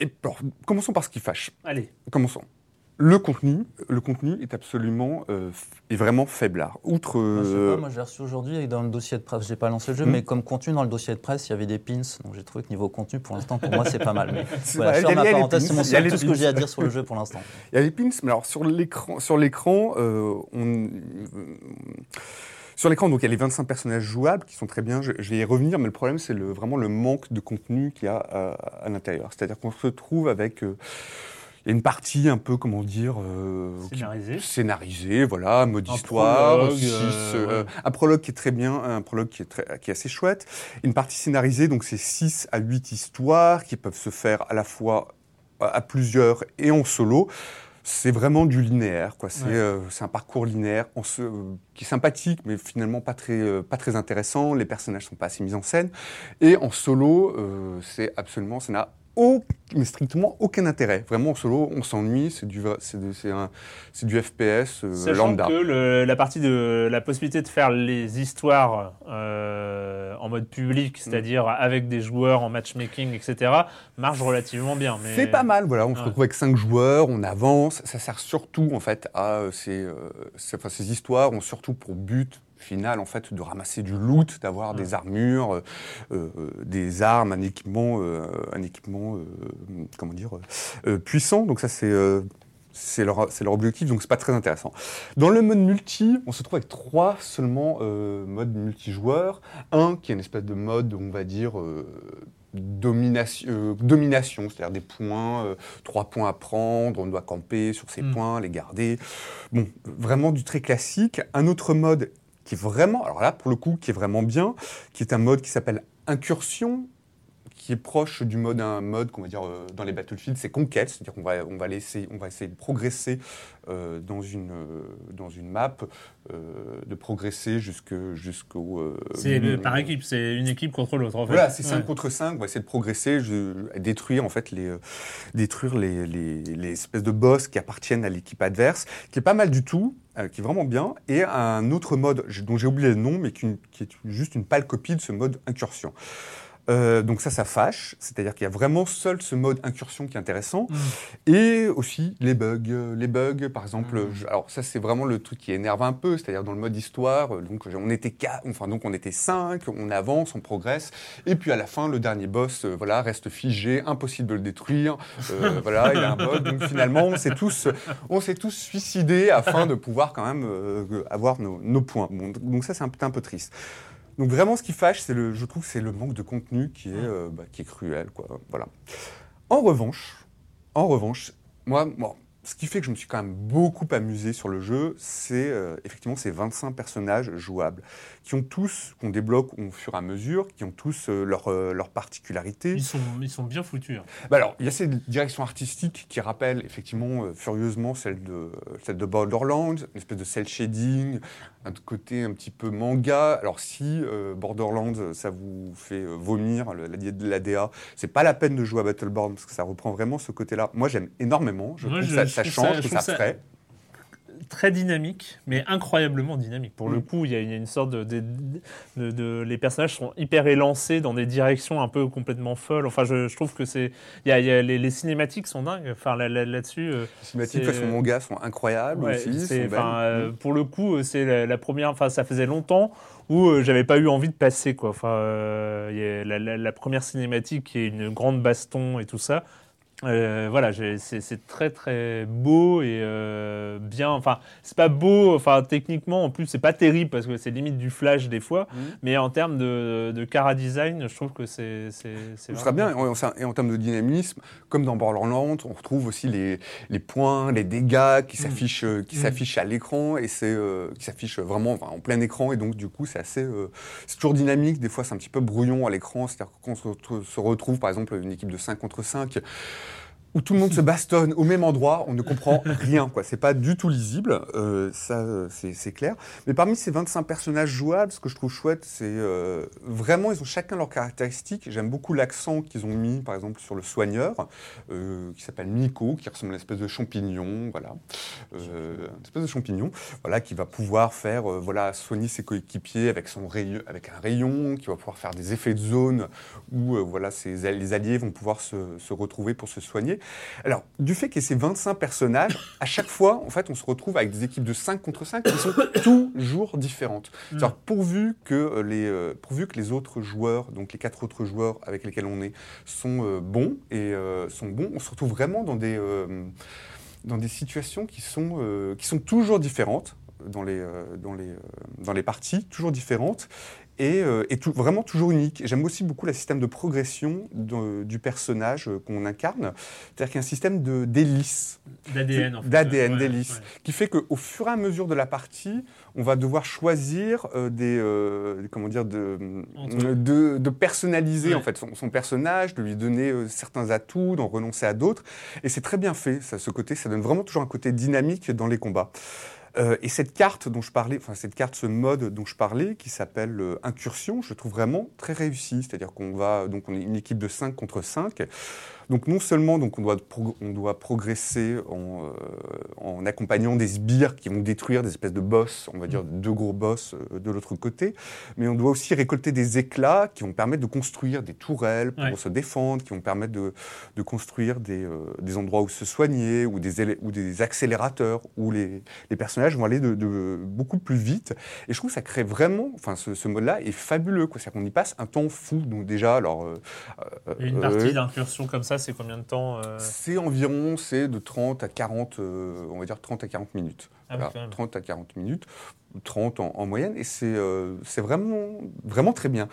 Et alors, commençons par ce qui fâche. Allez. Commençons. Le contenu, le contenu est absolument, euh, est vraiment faiblard. Outre, Moi, je sais euh, pas, moi j'ai reçu aujourd'hui dans le dossier de presse, j'ai pas lancé le jeu, Hmm. mais comme contenu dans le dossier de presse, il y avait des pins, donc j'ai trouvé que niveau contenu, pour l'instant, pour moi, c'est pas mal. Mais *laughs* voilà, vrai, je ferme ma parenthèse, c'est mon seul- tout ce que j'ai à dire sur le jeu pour l'instant. Il y a les pins, mais alors sur l'écran, sur l'écran, euh, on, sur l'écran, donc il y a les 25 personnages jouables qui sont très bien. Je, je vais y revenir, mais le problème c'est le, vraiment le manque de contenu qu'il y a à, à l'intérieur. C'est-à-dire qu'on se trouve avec euh, il y a une partie un peu, comment dire, euh, qui- Scénarisé. scénarisé, voilà, mode Un histoire, prologue, euh, euh, ouais. un prologue qui est très bien, un prologue qui est, très, qui est assez chouette, une partie scénarisée, donc c'est 6 à 8 histoires qui peuvent se faire à la fois à à plusieurs et en solo. C'est vraiment du linéaire, quoi. C'est Ouais. euh, un parcours linéaire en euh, qui est sympathique, mais finalement pas très, euh, pas très intéressant. Les personnages sont pas assez mis en scène. Et en solo, euh, c'est absolument, ça n'a mais strictement aucun intérêt. Vraiment, en solo, on s'ennuie. C'est du, c'est du FPS euh, Sachant lambda. que le- la partie de la possibilité de faire les histoires euh, en mode public, c'est-à-dire avec des joueurs en matchmaking, etc., marche relativement bien. Mais... C'est pas mal, voilà. On se retrouve avec cinq joueurs, on avance. Ça sert surtout en fait à euh, ces, euh, ces- enfin, ces histoires ont surtout pour but final en fait de ramasser du loot, d'avoir des armures, euh, euh, des armes, un équipement, euh, un équipement, comment dire, puissant. Donc ça c'est c'est leur, c'est leur objectif, donc c'est pas très intéressant. Dans le mode multi, on se trouve avec trois seulement euh, modes multijoueurs. Un qui est une espèce de mode, on va dire, euh, domination, euh, domination c'est-à-dire des points, trois points à prendre, on doit camper sur ces Mm. points, les garder. Bon, vraiment du très classique. Un autre mode qui est vraiment, alors là pour le coup, qui est vraiment bien, qui est un mode qui s'appelle incursion, qui est proche du mode un mode qu'on va dire euh, dans les Battlefield, c'est conquête, c'est-à-dire qu'on va on va laisser on va essayer de progresser euh, dans une euh, dans une map, de progresser jusque jusqu'au C'est par équipe, c'est une équipe contre l'autre. En fait. voilà, c'est 5 Ouais. contre 5, on va essayer de progresser, je- détruire en fait les, détruire les, les- les espèces de boss qui appartiennent à l'équipe adverse, qui est pas mal du tout, qui est vraiment bien, et un autre mode dont j'ai oublié le nom, mais qui, qui est juste une pâle copie de ce mode incursion. Euh, donc ça, ça fâche, c'est-à-dire qu'il y a vraiment seul ce mode incursion qui est intéressant, et aussi les bugs. Les bugs, par exemple, je- alors ça c'est vraiment le truc qui énerve un peu, c'est-à-dire dans le mode histoire, euh, donc on était quatre, enfin donc on était cinq, on avance, on progresse, et puis à la fin le dernier boss, euh, voilà, reste figé, impossible de le détruire, euh, *laughs* voilà, il y a un bug, donc finalement on s'est tous, on s'est tous suicidés afin de pouvoir quand même euh, avoir nos, nos points. Bon, donc ça c'est un, un peu triste. Donc vraiment, ce qui fâche, c'est le, je trouve, que c'est le manque de contenu qui est, euh, bah, qui est cruel, quoi. Voilà. En revanche, en revanche, moi, moi, ce qui fait que je me suis quand même beaucoup amusé sur le jeu, c'est euh, effectivement ces 25 personnages jouables, qui ont tous, qu'on débloque au fur et à mesure, qui ont tous euh, leur, euh, leur particularité. Ils sont, ils sont bien foutus. hein. Bah alors, il y a cette direction artistique qui rappelle effectivement furieusement celle de, celle de Borderlands, une espèce de cel shading, un côté un petit peu manga. Alors si Borderlands, ça vous fait vomir, le- la, la DA, c'est pas la peine de jouer à Battleborn parce que ça reprend vraiment ce côté-là. Moi, j'aime énormément. Je Moi, trouve je- que ça, je ça change, ça- que ça ça- frais. Très dynamique, mais incroyablement dynamique. Pour le Mm. coup, il y, a il y a une sorte de, de- de- de- Les personnages sont hyper élancés dans des directions un peu complètement folles. Enfin, je, je trouve que c'est. il y a- il y a- les, les cinématiques sont dingues. Enfin, là- là- là-dessus. euh, Les cinématiques façon manga sont incroyables Ouais, aussi. sont enfin, euh, Mm. pour le coup, euh, c'est la, la première. Enfin, ça faisait longtemps où euh, j'avais pas eu envie de passer quoi. Enfin, euh, il y a la, la- la première cinématique qui est une grande baston et tout ça. Euh, voilà, c'est très très beau et euh, bien. Enfin, c'est pas beau. Enfin, techniquement, en plus, c'est pas terrible parce que c'est limite du flash des fois. Mhm. Mais en termes de, de cara design, je trouve que c'est c'est c'est Ce sera bien. Et en, termes de dynamisme, comme dans Borderlands, on retrouve aussi les, les points, les dégâts qui s'affichent, euh, qui s'affichent à l'écran et c'est euh, qui s'affichent vraiment enfin, en plein écran. Et donc du coup, c'est assez, euh, c'est toujours dynamique. Des fois, c'est un petit peu brouillon à l'écran. C'est-à-dire que quand on se retrouve, se retrouve, par exemple, une équipe de 5 contre 5 où tout le monde se bastonne au même endroit, on ne comprend rien. quoi. C'est pas du tout lisible, euh, ça euh, c'est clair. Mais parmi ces 25 personnages jouables, ce que je trouve chouette, c'est euh, vraiment, ils ont chacun leurs caractéristiques. J'aime beaucoup l'accent qu'ils ont mis, par exemple, sur le soigneur, qui s'appelle Miko, qui ressemble à une espèce de champignon, voilà. Une espèce de champignon, voilà, qui va pouvoir faire, voilà, soigner ses coéquipiers avec, son rayon, avec un rayon, qui va pouvoir faire des effets de zone où, voilà, ses, les alliés vont pouvoir se retrouver pour se soigner. Alors, du fait qu'il y ait ces 25 personnages, à chaque fois, en fait, on se retrouve avec des équipes de 5 contre 5 qui sont *coughs* toujours différentes. Pourvu que, euh, les, euh, pourvu que les autres joueurs, donc les quatre autres joueurs avec lesquels on est, sont euh, bons, et euh, sont bons, on se retrouve vraiment dans des, euh, dans des situations qui sont, qui sont toujours différentes dans les, euh, dans les, euh, dans les parties, toujours différentes et, euh, et tout- vraiment toujours uniques. J'aime aussi beaucoup le système de progression de- du personnage euh, qu'on incarne, c'est-à-dire qu'il y a un système de- d'hélice, D'ADN. en fait. d'ADN, Ouais, d'hélice, ouais. qui fait qu'au fur et à mesure de la partie, on va devoir choisir euh, des, euh, comment dire, de, Entre- de, de personnaliser Ouais. en fait son, son personnage, de lui donner certains atouts, d'en renoncer à d'autres, et c'est très bien fait. Ça, ce côté, ça donne vraiment toujours un côté dynamique dans les combats. Euh, et cette carte dont je parlais, enfin cette carte, ce mode dont je parlais, qui s'appelle euh, Incursion, je trouve vraiment très réussi. C'est-à-dire qu'on va, donc on est une équipe de 5 contre 5. Donc non seulement donc on doit, on doit progresser en, euh, en accompagnant des sbires qui vont détruire des espèces de boss, on va dire deux gros boss euh, de l'autre côté, mais on doit aussi récolter des éclats qui vont permettre de construire des tourelles pour Ouais. se défendre, qui vont permettre de, de construire des, euh, des endroits où se soigner, ou des, ou des accélérateurs, où les, les personnages vont aller de, de beaucoup plus vite. Et je trouve que ça crée vraiment, enfin ce, ce mode-là est fabuleux, quoi. C'est-à-dire qu'on y passe un temps fou. Donc déjà, alors... euh, euh, une euh, partie d'incursion comme ça, c'est combien de temps euh, c'est environ, c'est de 30 à 40, euh, on va dire 30 à 40 minutes. Ah oui, Voilà, quand même. 30 à 40 minutes, 30 en, en moyenne, et c'est euh, vraiment, vraiment très bien.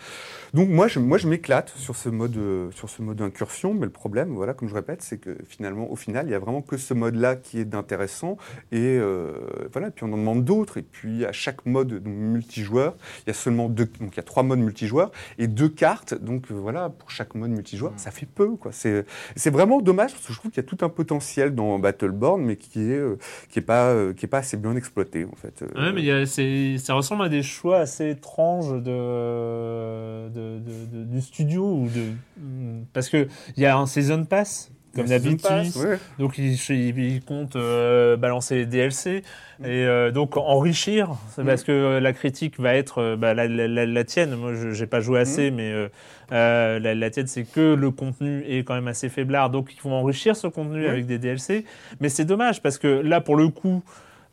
Donc moi, je, moi, je m'éclate sur ce mode, euh, sur ce mode incursion, mais le problème, voilà, comme je répète, c'est que finalement, au final, il y a vraiment que ce mode-là qui est d'intéressant, et euh, voilà, puis on en demande d'autres, et puis à chaque mode donc, multijoueur, il y a seulement deux, donc il y a trois modes multijoueurs et deux cartes, donc euh, voilà, pour chaque mode multijoueur, ça fait peu, quoi. C'est c'est vraiment dommage parce que je trouve qu'il y a tout un potentiel dans Battleborn, mais qui est euh, qui est pas qui est pas assez bien exploité en fait. Euh, Ouais, mais il y a- c'est- ça ressemble à des choix assez étranges de, de- de- de- du studio. Ou de, parce qu'il y a un Season Pass, comme d'habitude. Ouais. Donc ils, ils comptent euh, balancer les DLC et euh, donc enrichir, Mm. parce que euh, la critique va être bah, la, la- la- la tienne. Moi, je n'ai pas joué assez, mais la, la tienne, c'est que le contenu est quand même assez faiblard. Donc ils vont enrichir ce contenu Ouais. avec des DLC. Mais c'est dommage parce que là, pour le coup,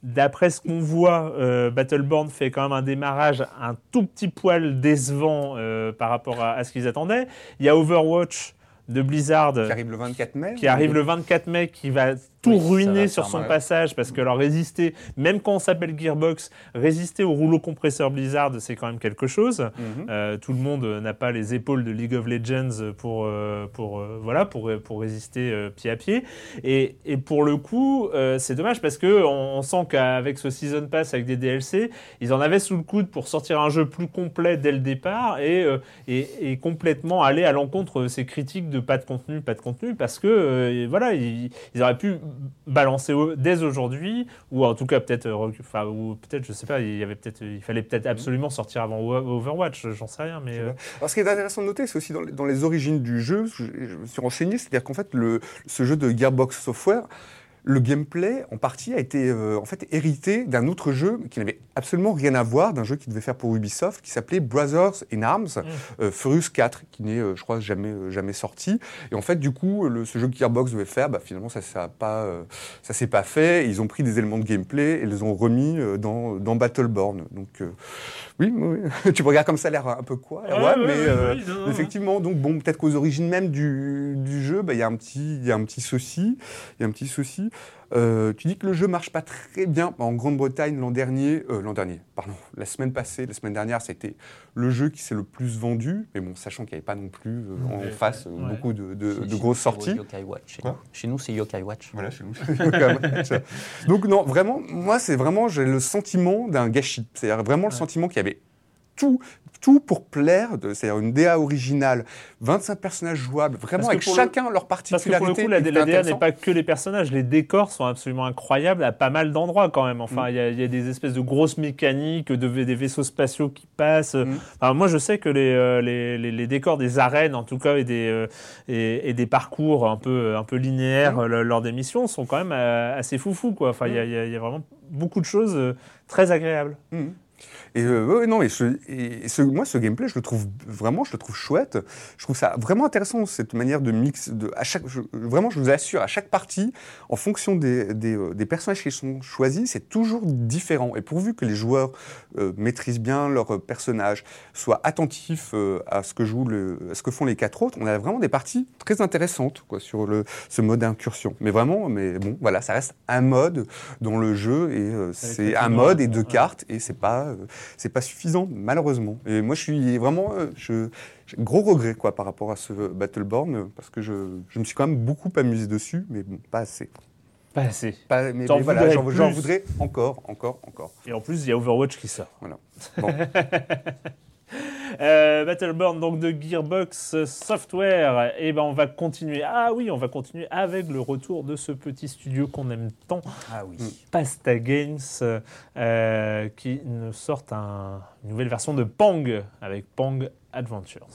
d'après ce qu'on voit, euh, Battleborn fait quand même un démarrage un tout petit poil décevant euh, par rapport à, à ce qu'ils attendaient. Il y a Overwatch de Blizzard qui arrive le 24 mai. qui arrive le 24 mai, qui va tout Oui, va sur son mal. passage, parce que alors résister, même quand on s'appelle Gearbox, résister au rouleau compresseur Blizzard, c'est quand même quelque chose. Mhm. Euh, tout le monde n'a pas les épaules de League of Legends pour, euh, pour, euh, voilà, pour, pour résister euh, pied à pied. Et, et pour le coup, euh, c'est dommage parce que on, on sent qu'avec ce Season Pass, avec des DLC, ils en avaient sous le coude pour sortir un jeu plus complet dès le départ et, euh, et, et complètement aller à l'encontre de ces critiques de pas de contenu, pas de contenu, parce que euh, voilà, ils, ils auraient pu balancer dès aujourd'hui, ou en tout cas peut-être, euh, enfin, ou peut-être, je sais pas, il y avait peut-être, il fallait peut-être absolument sortir avant Overwatch, j'en sais rien, mais. euh, Alors, ce qui est intéressant de noter, c'est aussi dans les, dans les origines du jeu, je, je me suis renseigné, c'est-à-dire qu'en fait, le, ce jeu de Gearbox Software, le gameplay, en partie, a été euh, en fait hérité d'un autre jeu qui n'avait absolument rien à voir, d'un jeu qu'il devait faire pour Ubisoft, qui s'appelait Brothers in Arms, euh, Furious 4, qui n'est, euh, je crois, jamais, euh, jamais sorti. Et en fait, du coup, le, ce jeu que Gearbox devait faire, bah, finalement, ça ne pas, euh, ça s'est pas fait. Ils ont pris des éléments de gameplay et les ont remis euh, dans, dans Battleborn. Donc, euh, oui, oui, *laughs* tu me regardes comme ça, a l'air un peu quoi, Ouais, ouais, mais euh, effectivement, donc bon, peut-être qu'aux origines même du, du jeu, bah, il y a un petit, il y a un petit souci, il y a un petit souci. Euh, tu dis que le jeu marche pas très bien en Grande-Bretagne l'an dernier, euh, l'an dernier, pardon, *laughs* la semaine passée, la semaine dernière, c'était le jeu qui s'est le plus vendu, mais bon, sachant qu'il n'y avait pas non plus euh, en Ouais, face ouais. beaucoup de, de- Chez- de chez grosses sorties. Yokai Watch. Chez, nous. Chez nous, c'est Yokai Watch. Voilà, chez nous. *laughs* Donc non, vraiment, moi, c'est vraiment, j'ai le sentiment d'un gâchis. C'est-à-dire vraiment le sentiment qu'il y avait tout, tout pour plaire, c'est-à-dire une DA originale, 25 personnages jouables, vraiment avec pour le- chacun leur Parce que particularité. pour le coup, la, DA n'est pas que les personnages, les décors sont absolument incroyables à pas mal d'endroits quand même. Enfin, il y a- il y, a des espèces de grosses mécaniques, de, des vaisseaux spatiaux qui passent. Mm. Enfin, moi, je sais que les, euh, les, les- les décors des arènes, en tout cas, et des, euh, et, et des parcours un peu, un peu linéaires euh, lors des missions sont quand même euh, assez foufou. Quoi. Enfin, il y y, y a vraiment beaucoup de choses très agréables. Et euh, ouais, non, et, ce, et ce- moi, ce gameplay, je le trouve vraiment, je le trouve chouette. Je trouve ça vraiment intéressant cette manière de mix. De, à chaque, je- vraiment, je vous assure, à chaque partie, en fonction des, des, euh, des personnages qui sont choisis, c'est toujours différent. Et pourvu que les joueurs euh, maîtrisent bien leurs personnages, soient attentifs euh, à ce que jouent le, à ce que font les quatre autres, on a vraiment des parties très intéressantes quoi, sur le, ce mode incursion. Mais vraiment, mais bon, voilà, ça reste un mode dans le jeu et euh, c'est un mode et deux ouais. cartes et c'est pas euh, c'est pas suffisant malheureusement. Et moi je suis vraiment euh, je gros regret quoi par rapport à ce Battleborn parce que je, je me suis quand même beaucoup amusé dessus mais bon pas assez. Pas assez. Pas, mais, voilà, j'en voudrais encore encore encore. Et en plus, il y a Overwatch qui sort. Voilà. Bon. *laughs* Euh, Battleborn donc de Gearbox Software. Et ben on va continuer. Ah oui on va continuer avec le retour de ce petit studio qu'on aime tant Ah oui. Pasta Games euh, qui nous sortent un- une nouvelle version de Pang avec Pang Adventures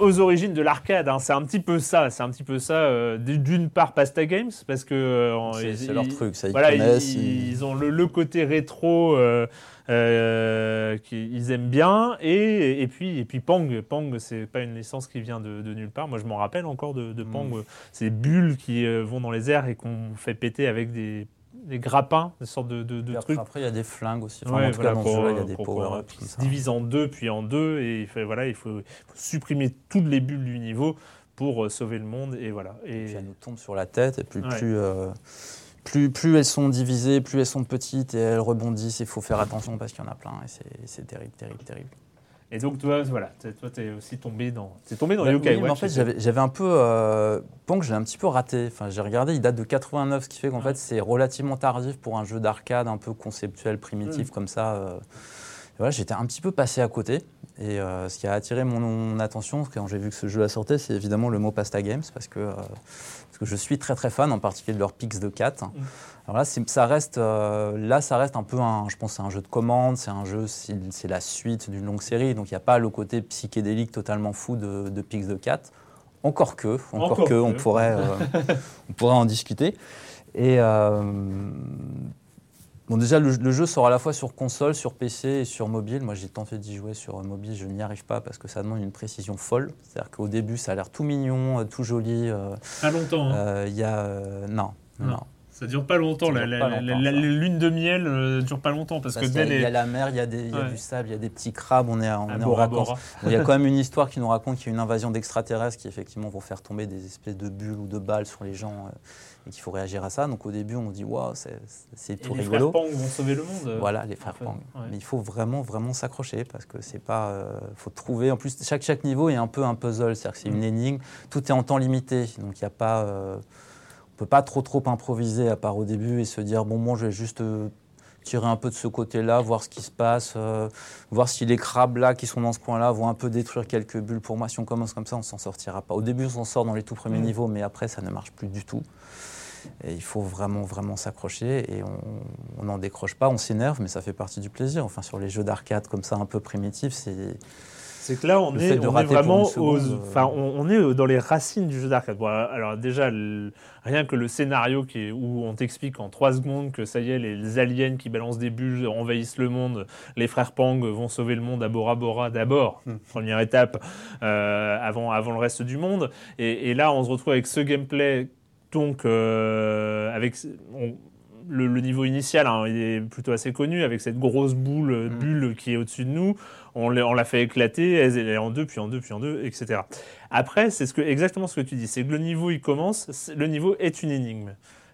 aux origines de l'arcade. hein. C'est un petit peu ça, c'est un petit peu ça. euh, d'une part, Pasta Games, parce que euh, C'est- leur truc, ça, ils voilà, connaissent, Ils, ont le, le côté rétro euh, qu'ils aiment bien, et, et puis et puis Pang, Pang, c'est pas une licence qui vient de, de nulle part. Moi, je m'en rappelle encore de, de Pang. Mm. Ces bulles qui vont dans les airs et qu'on fait péter avec des, des grappins, des sortes de, de- de Et après, trucs. après, il y a des flingues aussi. Enfin, Ouais, en tout voilà, cas, dans pour- ce jeu, il y a des power-ups. qui se divisent en deux, puis en deux, et il fait, voilà, il faut, faut supprimer toutes les bulles du niveau pour euh, sauver le monde, et voilà. Et Et, puis elles nous tombent sur la tête, et plus, Ouais. plus, euh, plus, plus elles sont divisées, plus elles sont petites, et elles rebondissent. Il faut faire attention parce qu'il y en a plein, et c'est terrible, terrible, terrible. Et donc toi, voilà, toi, t'es aussi tombé dans, t'es tombé dans Bah, Yokai oui, en fait, j'avais un peu. Euh, Pong, je l'ai un petit peu raté. Enfin, j'ai regardé, il date de 89, ce qui fait qu'en fait, c'est relativement tardif pour un jeu d'arcade un peu conceptuel, primitif Mm. comme ça. euh. Voilà, j'étais un petit peu passé à côté. Et euh, ce qui a attiré mon, mon attention quand j'ai vu que ce jeu a sorti, c'est évidemment le mot Pasta Games, parce que, euh, parce que je suis très très fan, en particulier de leur Pix de 4. Alors là, ça reste, euh, là, ça reste un peu un, je pense, c'est un jeu de commande, c'est un jeu, c'est la suite d'une longue série, donc il n'y a pas le côté psychédélique totalement fou de, de Pix de 4. Encore que, encore, Encore que, on pourrait, euh, *laughs* on pourrait en discuter. Et euh, bon, déjà, le, le jeu sort à la fois sur console, sur PC et sur mobile. Moi, j'ai tenté d'y jouer sur mobile, je n'y arrive pas parce que ça demande une précision folle. C'est-à-dire qu'au début, ça a l'air tout mignon, euh, tout joli. euh, pas longtemps. hein. euh, Il y a, euh, non, non, Non. Ça dure pas longtemps. La, lune de miel euh, dure pas longtemps parce Parce que y, il y a la mer, il y a, y du sable, il y a des petits crabes, on est, on est en vacances. Il y a *laughs* quand même une histoire qui nous raconte qu'il y a une invasion d'extraterrestres qui effectivement vont faire tomber des espèces de bulles ou de balles sur les gens et qu'il faut réagir à ça. Donc au début on dit waouh c'est tout les rigolo. frères Pang vont sauver le monde. euh. Voilà les frères fait, Pang. ouais. Mais il faut vraiment vraiment s'accrocher parce que c'est pas euh, faut trouver en plus chaque chaque niveau est un peu un puzzle, c'est-à-dire que c'est Mm. une énigme, tout est en temps limité. Donc il y a pas euh, on peut pas trop trop improviser à part au début et se dire bon moi je vais juste euh, tirer un peu de ce côté-là, voir ce qui se passe, euh, voir si les crabes là qui sont dans ce coin-là vont un peu détruire quelques bulles. Pour moi, si on commence comme ça, on s'en sortira pas. Au début, on s'en sort dans les tout premiers Mm. niveaux, mais après, ça ne marche plus du tout. Et il faut vraiment, vraiment s'accrocher et on- n'en décroche pas, on s'énerve, mais ça fait partie du plaisir. Enfin, sur les jeux d'arcade comme ça, un peu primitifs, c'est C'est que là, on Le est, on est vraiment une seconde, aux- euh, enfin, on, on est dans les racines du jeu d'arcade. Bon, alors déjà, le- rien que le scénario qui est, où on t'explique en trois secondes que ça y est, les, les aliens qui balancent des bulles envahissent le monde, les frères Pang vont sauver le monde à Bora Bora d'abord, première étape, euh, avant, avant le reste du monde. Et, et là, on se retrouve avec ce gameplay, donc euh, avec on- le, le niveau initial, hein, il est plutôt assez connu, avec cette grosse boule, Mm. bulle qui est au-dessus de nous. On l'a on l'a fait éclater, elle est en deux, puis en deux, puis en deux, etc. Après, c'est ce que, exactement ce que tu dis, c'est que le niveau, il commence, le niveau est une énigme.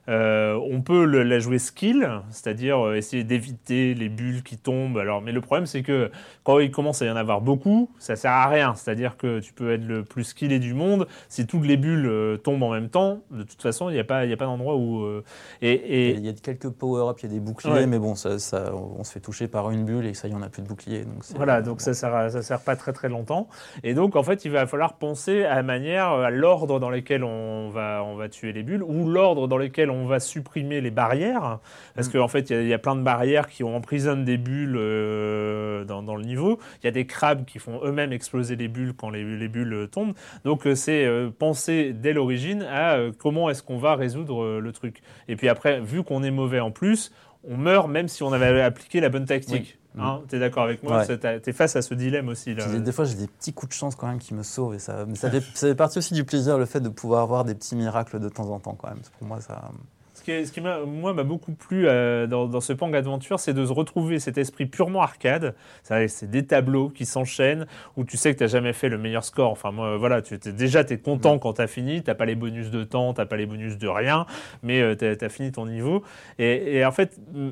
Euh, on peut le- la jouer skill, c'est-à-dire euh, essayer d'éviter les bulles qui tombent. Alors, mais le problème, c'est que quand il commence à y en avoir beaucoup, ça sert à rien. C'est-à-dire que tu peux être le plus skillé du monde, si toutes les bulles euh, tombent en même temps, de toute façon, il n'y a pas, il y a pas d'endroit où. euh, et, et- il y a quelques power-ups, il y a des boucliers, Ouais. mais bon, ça, ça- on se fait toucher par une bulle et ça y est, on n'a plus de bouclier. Donc Voilà, donc ça sert, à- ça sert pas très très longtemps. Et donc en fait, il va falloir penser à la manière, à l'ordre dans lequel on va, on va tuer les bulles ou l'ordre dans lequel on va supprimer les barrières. Parce qu'en fait, il y a- il y, a plein de barrières qui ont emprisonnent des bulles euh, dans, dans le niveau. Il y a des crabes qui font eux-mêmes exploser les bulles quand les, les bulles tombent. Donc euh, c'est euh, penser dès l'origine à euh, comment est-ce qu'on va résoudre le truc. Et puis après, vu qu'on est mauvais en plus, on meurt même si on avait appliqué la bonne tactique. Oui. Hein, T'es d'accord avec moi Ouais. T'as- T'es face à ce dilemme aussi. Là. Des, des fois, j'ai des petits coups de chance quand même qui me sauvent. Et ça, mais ça, fait, ça fait partie aussi du plaisir, le fait de pouvoir avoir des petits miracles de temps en temps quand même. Pour moi, ça. Ce qui, est- ce qui m'a, moi, m'a beaucoup plu euh, dans, dans ce Pang Adventure, c'est de se retrouver cet esprit purement arcade. C'est, c'est des tableaux qui s'enchaînent où tu sais que tu n'as jamais fait le meilleur score. Enfin, moi, voilà, tu t'es, déjà, tu es content quand tu as fini. Tu pas les bonus de temps, tu pas les bonus de rien, mais tu as, fini ton niveau. Et, et en fait, mm,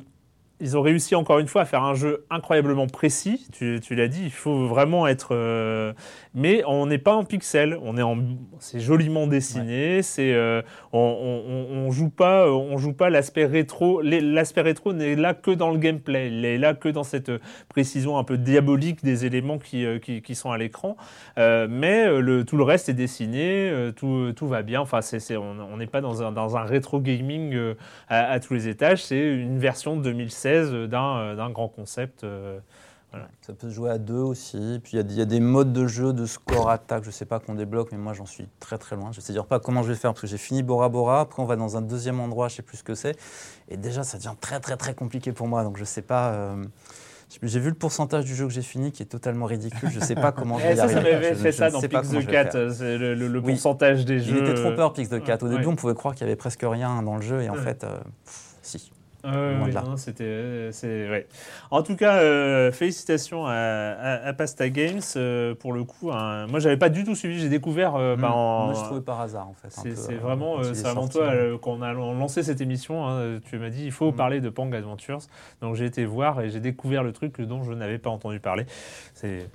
ils ont réussi encore une fois à faire un jeu incroyablement précis. Tu, tu l'as dit, il faut vraiment être. euh, mais on n'est pas en pixel, on est en. C'est joliment dessiné. C'est euh, on, on, on joue pas, on joue pas l'aspect rétro. L'aspect rétro n'est là que dans le gameplay. Il est là que dans cette précision un peu diabolique des éléments qui, euh, qui, qui sont à l'écran. Euh, mais le, tout le reste est dessiné, tout, tout va bien. Enfin, on on n'est pas dans un, dans un rétro gaming à, à tous les étages. C'est une version 2016 d'un, euh, d'un grand concept. euh, Ça peut se jouer à deux aussi. Puis il y a des- il y, a des modes de jeu, de score, attaque, je sais pas qu'on débloque, mais moi j'en suis très très loin. Je sais dire pas comment je vais faire parce que j'ai fini Bora Bora. Après on va dans un deuxième endroit, je sais plus ce que c'est. Et déjà ça devient très très très compliqué pour moi. Donc je sais pas. euh, J'ai vu le pourcentage du jeu que j'ai fini qui est totalement ridicule. Je sais pas *laughs* comment je vais y ça, ça arriver. m'avait Je- fait ça ne dans Pix the. Cat, c'est le, le- Oui. pourcentage des jeux. Il était trompeur, Pix de 4. Au début, Ouais. on pouvait croire qu'il y avait presque rien dans le jeu, et en Ouais. fait, euh, pff, si. Non, c'était, euh, ouais. En tout cas, euh, félicitations à, à- à Pasta Games euh, pour le coup. hein. Moi, j'avais pas du tout suivi. J'ai découvert. bah, Mm. en- Moi, je trouvais par hasard, en fait. C'est, vraiment, c'est sorti. toi, euh, quand on a lancé cette émission, hein, tu m'as dit il faut Mm. parler de Pang Adventures. Donc j'ai été voir et j'ai découvert le truc dont je n'avais pas entendu parler. C'est,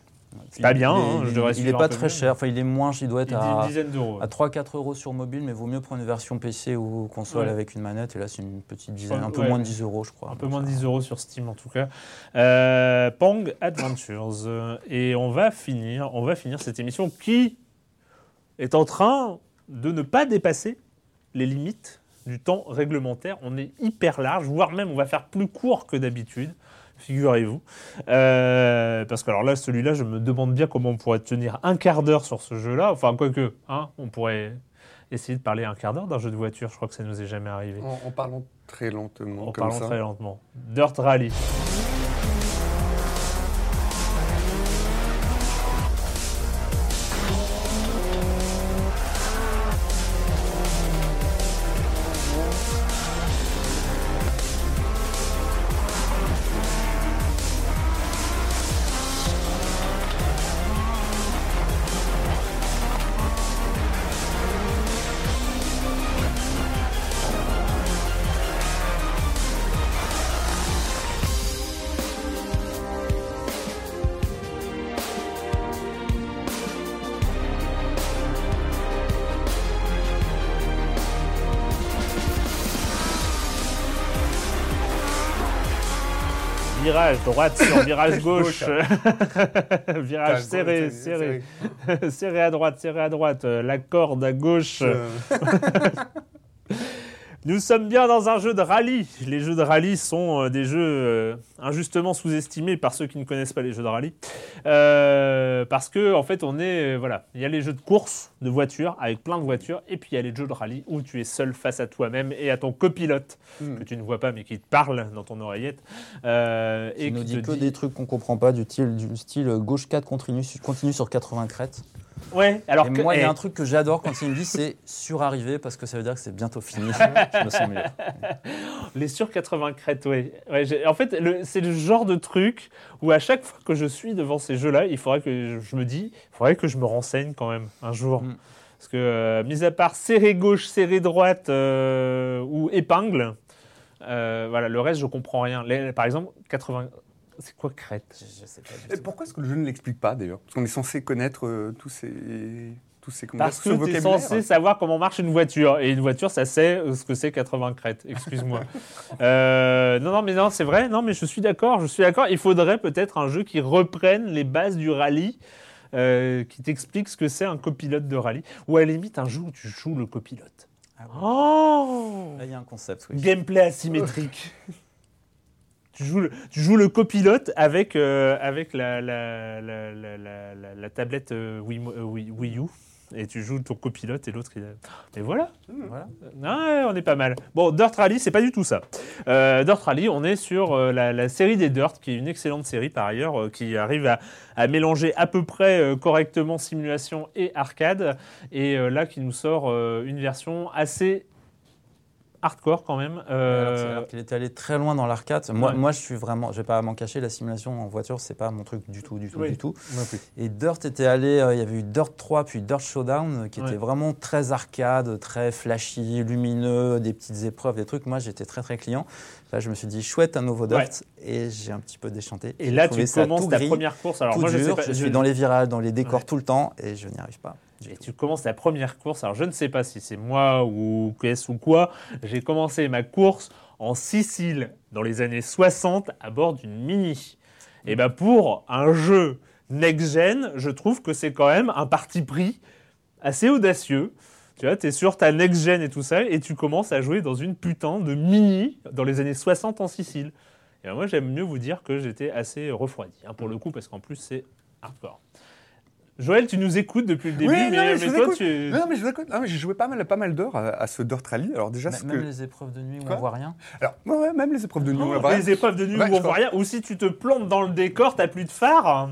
c'est pas bien, il est- hein, je devrais Il suivre est un pas très cher. Enfin, il est moins, il doit être à, à 3-4 euros sur mobile, mais vaut mieux prendre une version PC ou console Ouais. avec une manette. Et là, c'est une petite dizaine, un peu Ouais. moins de 10 euros, je crois. Un peu moins de ça- 10 euros sur Steam en tout cas. Euh, Pang Adventures. Et on va finir, on va finir cette émission qui est en train de ne pas dépasser les limites du temps réglementaire. On est hyper large, voire même on va faire plus court que d'habitude. Figurez-vous. Euh, parce que alors là, celui-là, je me demande bien comment on pourrait tenir un quart d'heure sur ce jeu-là. Enfin, quoique, hein, on pourrait essayer de parler un quart d'heure d'un jeu de voiture. Je crois que ça nous est jamais arrivé. En, en parlant très lentement, En comme parlant ça. très lentement. Dirt Rally. Virage droite sur *laughs* virage gauche. *laughs* virage Ah, serré, serré. *laughs* serré à droite, serré à droite. Euh, La corde à gauche. Nous sommes bien dans un jeu de rallye. Les jeux de rallye sont euh, des jeux euh, injustement sous-estimés par ceux qui ne connaissent pas les jeux de rallye. Euh, parce que, en fait, on est. voilà. Il y a les jeux de course de voitures avec plein de voitures. Et puis il y a les jeux de rallye où tu es seul face à toi-même et à ton copilote Hmm. que tu ne vois pas mais qui te parle dans ton oreillette. Euh, et nous qui dit te que des trucs qu'on comprend pas, du style, du style gauche 4 continue, continue sur 80 crêtes. Ouais, alors et que. moi, il y eh, a un truc que j'adore quand il me dit, c'est surarriver, parce que ça veut dire que c'est bientôt fini. *laughs* je me sens mieux. Les sur 80 crêtes, oui. Ouais, en fait, c'est le genre de truc où à chaque fois que je suis devant ces jeux-là, il faudrait que je, je me dis, il faudrait que je me renseigne quand même un jour. Mm. Parce que, euh, mis à part serré gauche, serré droite euh, ou épingle, euh, voilà, le reste, je comprends rien. Les- par exemple, 80. C'est quoi crête? Je, je sais pas du et tout. pourquoi est-ce que le jeu ne l'explique pas d'ailleurs? Parce qu'on est censé connaître euh, tous ces, tous ces comment Parce que tu es censé savoir comment marche une voiture. Et une voiture, ça sait euh, ce que c'est 80 crêtes. Excuse-moi. *laughs* Euh, non, non, mais non, c'est vrai. Non, mais je suis d'accord. Je suis d'accord. Il faudrait peut-être un jeu qui reprenne les bases du rallye, euh, qui t'explique ce que c'est un copilote de rallye. Ou à la limite, un jeu où tu joues le copilote. Ah ouais. Oh Là, il y a un concept, oui. Gameplay asymétrique. *laughs* tu, joues le, tu joues le copilote avec, euh, avec la, la, la, la, tablette euh, Wii, euh, Wii- Wii U. Et tu joues ton copilote et l'autre il. Mais voilà, Voilà. Ouais, on est pas mal. Bon, Dirt Rally, c'est pas du tout ça. Dirt Rally, on est sur la, série des Dirt, qui est une excellente série par ailleurs, qui arrive à, à mélanger à peu près correctement simulation et arcade, et là qui nous sort une version assez hardcore quand même. Euh, Alors, qu'il était allé très loin dans l'arcade. Moi, Ouais. moi, je suis vraiment, je vais pas m'en cacher, la simulation en voiture, c'est pas mon truc du tout, du tout, Oui. du tout. Et Dirt était allé, euh, il y avait eu Dirt 3 puis Dirt Showdown qui Ouais. était vraiment très arcade, très flashy, lumineux, des petites épreuves, des trucs. Moi, j'étais très très client. Là, je me suis dit chouette un nouveau Dirt Ouais. et j'ai un petit peu déchanté. et là, tu commences ta gris, première course. Alors moi, je dur. sais pas. je je- suis dans les virages, dans les décors tout le temps et je n'y arrive pas. Du Et tout. tu commences ta première course. Alors, je ne sais pas si c'est moi ou qu'est-ce ou quoi. J'ai commencé ma course en Sicile dans les années 60 à bord d'une Mini. Et ben pour un jeu next-gen, je trouve que c'est quand même un parti pris assez audacieux. Tu vois, tu es sur ta next-gen et tout ça, et tu commences à jouer dans une putain de Mini dans les années 60 en Sicile. Et ben, moi, j'aime mieux vous dire que j'étais assez refroidi, hein, pour le coup, parce qu'en plus, c'est hardcore. Joël, tu nous écoutes depuis le début, Oui, non, mais, mais je mais vous toi, écoute. tu. Non, mais je vous écoute. Non, mais j'ai joué pas mal, pas mal d'heures à, à ce Dirt Rally. Alors déjà, ce Même que... les épreuves de nuit où Quoi on voit rien. Alors, ouais, même les épreuves de nuit. on Oh, va voir. les épreuves de nuit Ouais, où on voit rien, ou si tu te plantes dans le décor, t'as plus de phare.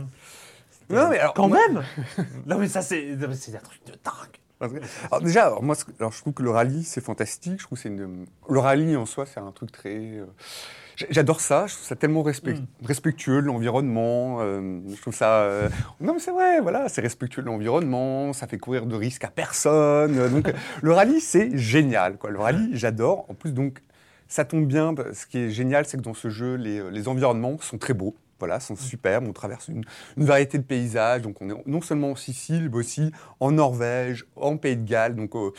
Non, mais alors, Quand moi- même *laughs* Non, mais ça, c'est non, un truc de dingue. Alors déjà, alors moi, alors je trouve que le rallye c'est fantastique. Je trouve que c'est une... le rallye en soi, c'est un truc très. J'adore ça. Je trouve ça tellement respect- Mm. respectueux de l'environnement. euh, je trouve ça. euh, Non, mais c'est vrai. Voilà, c'est respectueux de l'environnement. Ça fait courir de risques à personne. euh, Donc, *laughs* le rallye c'est génial. Quoi. Le rallye, j'adore. En plus, donc, ça tombe bien. bah, Ce qui est génial, c'est que dans ce jeu, les, euh, les environnements sont très beaux. Voilà, sont superbes. On traverse une, une variété de paysages. Donc, on est non seulement en Sicile, mais aussi en Norvège, en Pays de Galles. Donc, euh,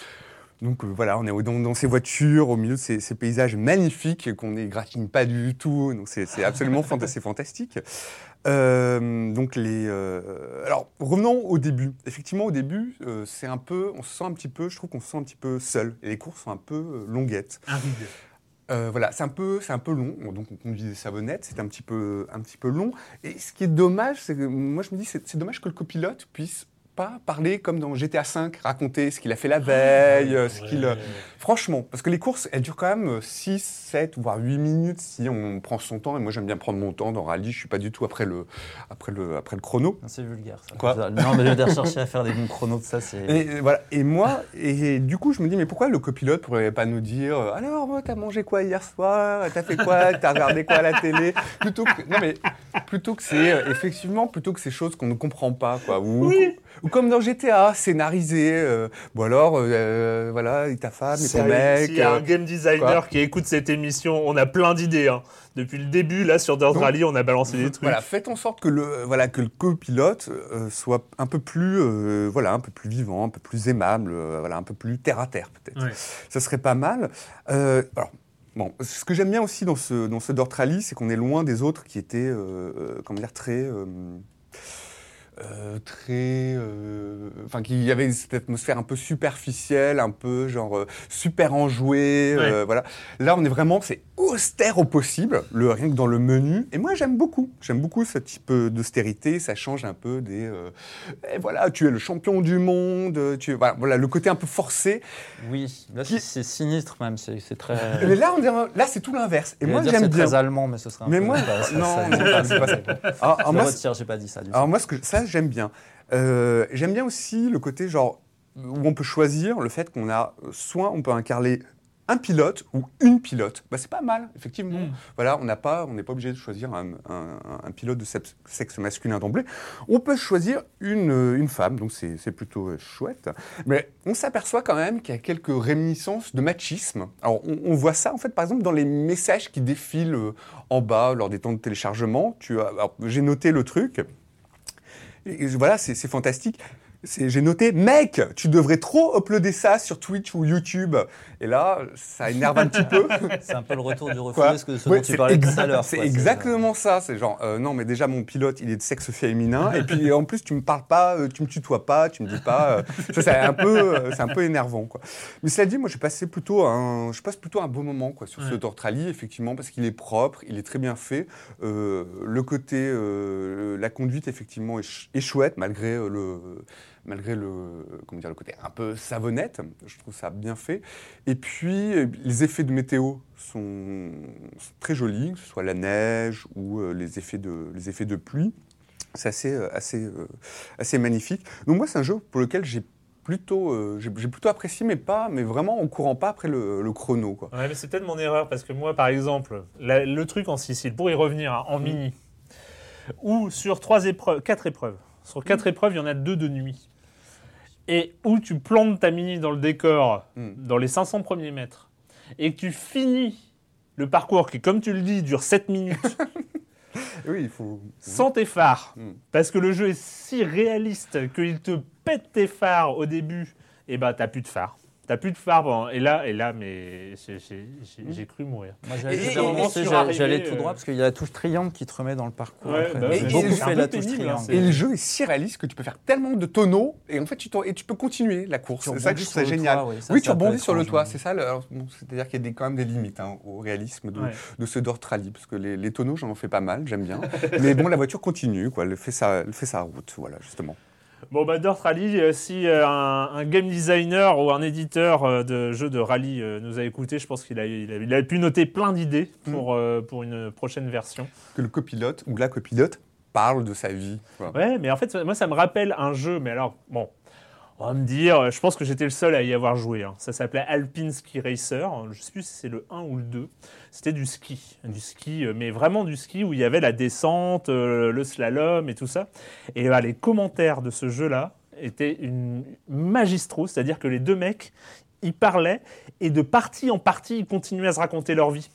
donc euh, voilà, on est dans, dans ces voitures, au milieu de ces, ces paysages magnifiques qu'on n'égratigne pas du tout. Donc, c'est absolument *laughs* fanta- fantastique. Euh, donc les, euh, alors revenons au début. Effectivement, au début, c'est un peu, on se sent un petit peu, je trouve qu'on se sent un petit peu seul. Et les courses sont un peu longuettes. Euh, voilà, c'est un peu, c'est un peu long. Bon, donc on conduit des savonnettes, c'est un petit peu, un petit peu long. Et ce qui est dommage, c'est que moi je me dis, c'est dommage que le copilote puisse pas parler comme dans GTA V, raconter ce qu'il a fait la veille, euh, ce qu'il, euh, franchement, parce que les courses, elles durent quand même 6, 7, voire 8 minutes si on prend son temps. Et moi j'aime bien prendre mon temps dans rallye. Je suis pas du tout après le, après le, après le chrono. C'est vulgaire ça. Quoi Non, mais de rechercher à faire des bons chronos de ça, c'est. Et euh, voilà. Et moi, et, du coup, je me dis, mais pourquoi le copilote pourrait pas nous dire, euh, alors, moi, t'as mangé quoi hier soir? T'as fait quoi? T'as regardé quoi à la télé? Plutôt que, non mais, plutôt que c'est, euh, effectivement, plutôt que ces choses qu'on ne comprend pas, quoi. Ou, ou comme dans GTA, scénarisé. euh, bon alors, euh, voilà, et ta femme et ton mec. S'il y a euh, un game designer quoi qui écoute cette émission, on a plein d'idées. hein. Depuis le début, là, sur Dirt Rally, on a balancé des trucs. Voilà, faites en sorte que le, voilà, que le copilote euh, soit un peu plus, euh, voilà, un peu plus vivant, un peu plus aimable, euh, voilà, un peu plus terre à terre peut-être. Ouais. Ça serait pas mal. Euh, alors, bon, ce que j'aime bien aussi dans ce, dans ce Dirt Rally, c'est qu'on est loin des autres qui étaient, euh, euh, comment dire, très. Euh, très. euh, Enfin, qu'il y avait cette atmosphère un peu superficielle, un peu genre euh, super enjouée. voilà. Là, on est vraiment, c'est austère au possible, le, rien que dans le menu. Et moi, j'aime beaucoup. J'aime beaucoup ce type d'austérité. Ça change un peu des. et voilà, tu es le champion du monde. Tu, voilà, voilà, le côté un peu forcé. Oui, là Qui- c'est sinistre même, c'est très. *laughs* Mais là, on dirait, là, c'est tout l'inverse. Et moi, j'aime bien. très allemand, mais ce serait un Mais peu- moi, ça- ça- non, c'est pas ça. Alors Je moi, retire, j'ai pas dit ça. du. Alors moi, ce que, ça, j'aime bien. Euh, j'aime bien aussi le côté genre où on peut choisir le fait qu'on a euh, soit on peut incarner un pilote ou une pilote. Bah, c'est pas mal, effectivement. Mm. Voilà, on n'a pas, on n'est pas obligé de choisir un, un- un pilote de sexe masculin d'emblée. On peut choisir une, euh, une femme, donc c'est plutôt chouette. Mais on s'aperçoit quand même qu'il y a quelques réminiscences de machisme. Alors on, on voit ça en fait, par exemple, dans les messages qui défilent en bas lors des temps de téléchargement. Tu j'ai noté le truc. Voilà, c'est fantastique. J'ai noté, mec, tu devrais trop uploader ça sur Twitch ou YouTube. Et là, ça énerve un petit peu. *laughs* C'est un peu le retour du refus, ce, que, ce Ouais, dont tu c'est parlais tout à l'heure. C'est exactement ça. C'est genre, euh, non, mais déjà, mon pilote, il est de sexe féminin. et puis, *laughs* en plus, tu me parles pas, euh, tu me tutoies pas, tu me dis pas. euh, ça, c'est un peu, euh, c'est un peu énervant, quoi. Mais cela dit, moi, j'ai passé plutôt un, je passe plutôt un bon moment, quoi, sur ce Rally, effectivement, parce qu'il est propre, il est très bien fait. Euh, le côté, euh, la conduite, effectivement, est, ch- est chouette, malgré euh, le malgré le, comment dire, le côté un peu savonnette. Je trouve ça bien fait. Et puis, les effets de météo sont, sont très jolis, que ce soit la neige ou euh, les, effets de, les effets de pluie. C'est assez, euh, assez, euh, assez magnifique. Donc moi, c'est un jeu pour lequel j'ai plutôt, euh, j'ai plutôt apprécié, mais pas, mais vraiment en courant pas après le, le chrono. Quoi. Ouais, mais c'est peut-être mon erreur parce que moi, par exemple, la- le truc en Sicile, pour y revenir hein, Mm. en mini, où sur trois épreuves, quatre épreuves, sur quatre Mm. épreuves, il y en a deux de nuit, et où tu plantes ta mini dans le décor, Mm. dans les 500 premiers mètres, et que tu finis le parcours qui, comme tu le dis, dure 7 minutes, *laughs* Oui, il faut. sans tes phares, Mm. parce que le jeu est si réaliste qu'il te pète tes phares au début, et bah t'as plus de phares. T'as plus de phare. Et là, et là, mais j'ai- cru mourir. Moi, j'allais j'allais euh, tout droit parce qu'il y a la touche triangle qui te remet dans le parcours. Ouais, après. bah et fait la touche pénible, hein, triangle. Et le jeu est si réaliste que tu peux faire tellement de tonneaux et en fait tu, t'en- et tu peux continuer la course. C'est ça que je trouve génial. toit, oui, ça, oui, ça tu rebondis sur le toit, c'est ça. bon, C'est-à-dire qu'il y a des, quand même des limites hein, au réalisme de, Ouais. de ce Dirt Rally parce que les, les tonneaux j'en fais pas mal, j'aime bien. Mais bon, la voiture continue, quoi. Elle fait sa, elle fait sa route, voilà justement. Bon, bah, Dirt Rally, euh, si euh, un, un game designer ou un éditeur euh, de jeux de rallye nous a écouté, je pense qu'il a, il a, il a pu noter plein d'idées pour, euh, pour une prochaine version. Que le copilote ou la copilote parle de sa vie. Ouais, mais en fait, moi, ça me rappelle un jeu, mais alors, bon, on va me dire, je pense que j'étais le seul à y avoir joué. hein. Ça s'appelait Alpine Ski Racer. Je sais plus si c'est le 1 ou le 2. C'était du ski. Du ski, euh, mais vraiment du ski où il y avait la descente, euh, le slalom et tout ça. Et les commentaires de ce jeu-là étaient une magistraux, c'est-à-dire que les deux mecs, ils parlaient et de partie en partie, ils continuaient à se raconter leur vie.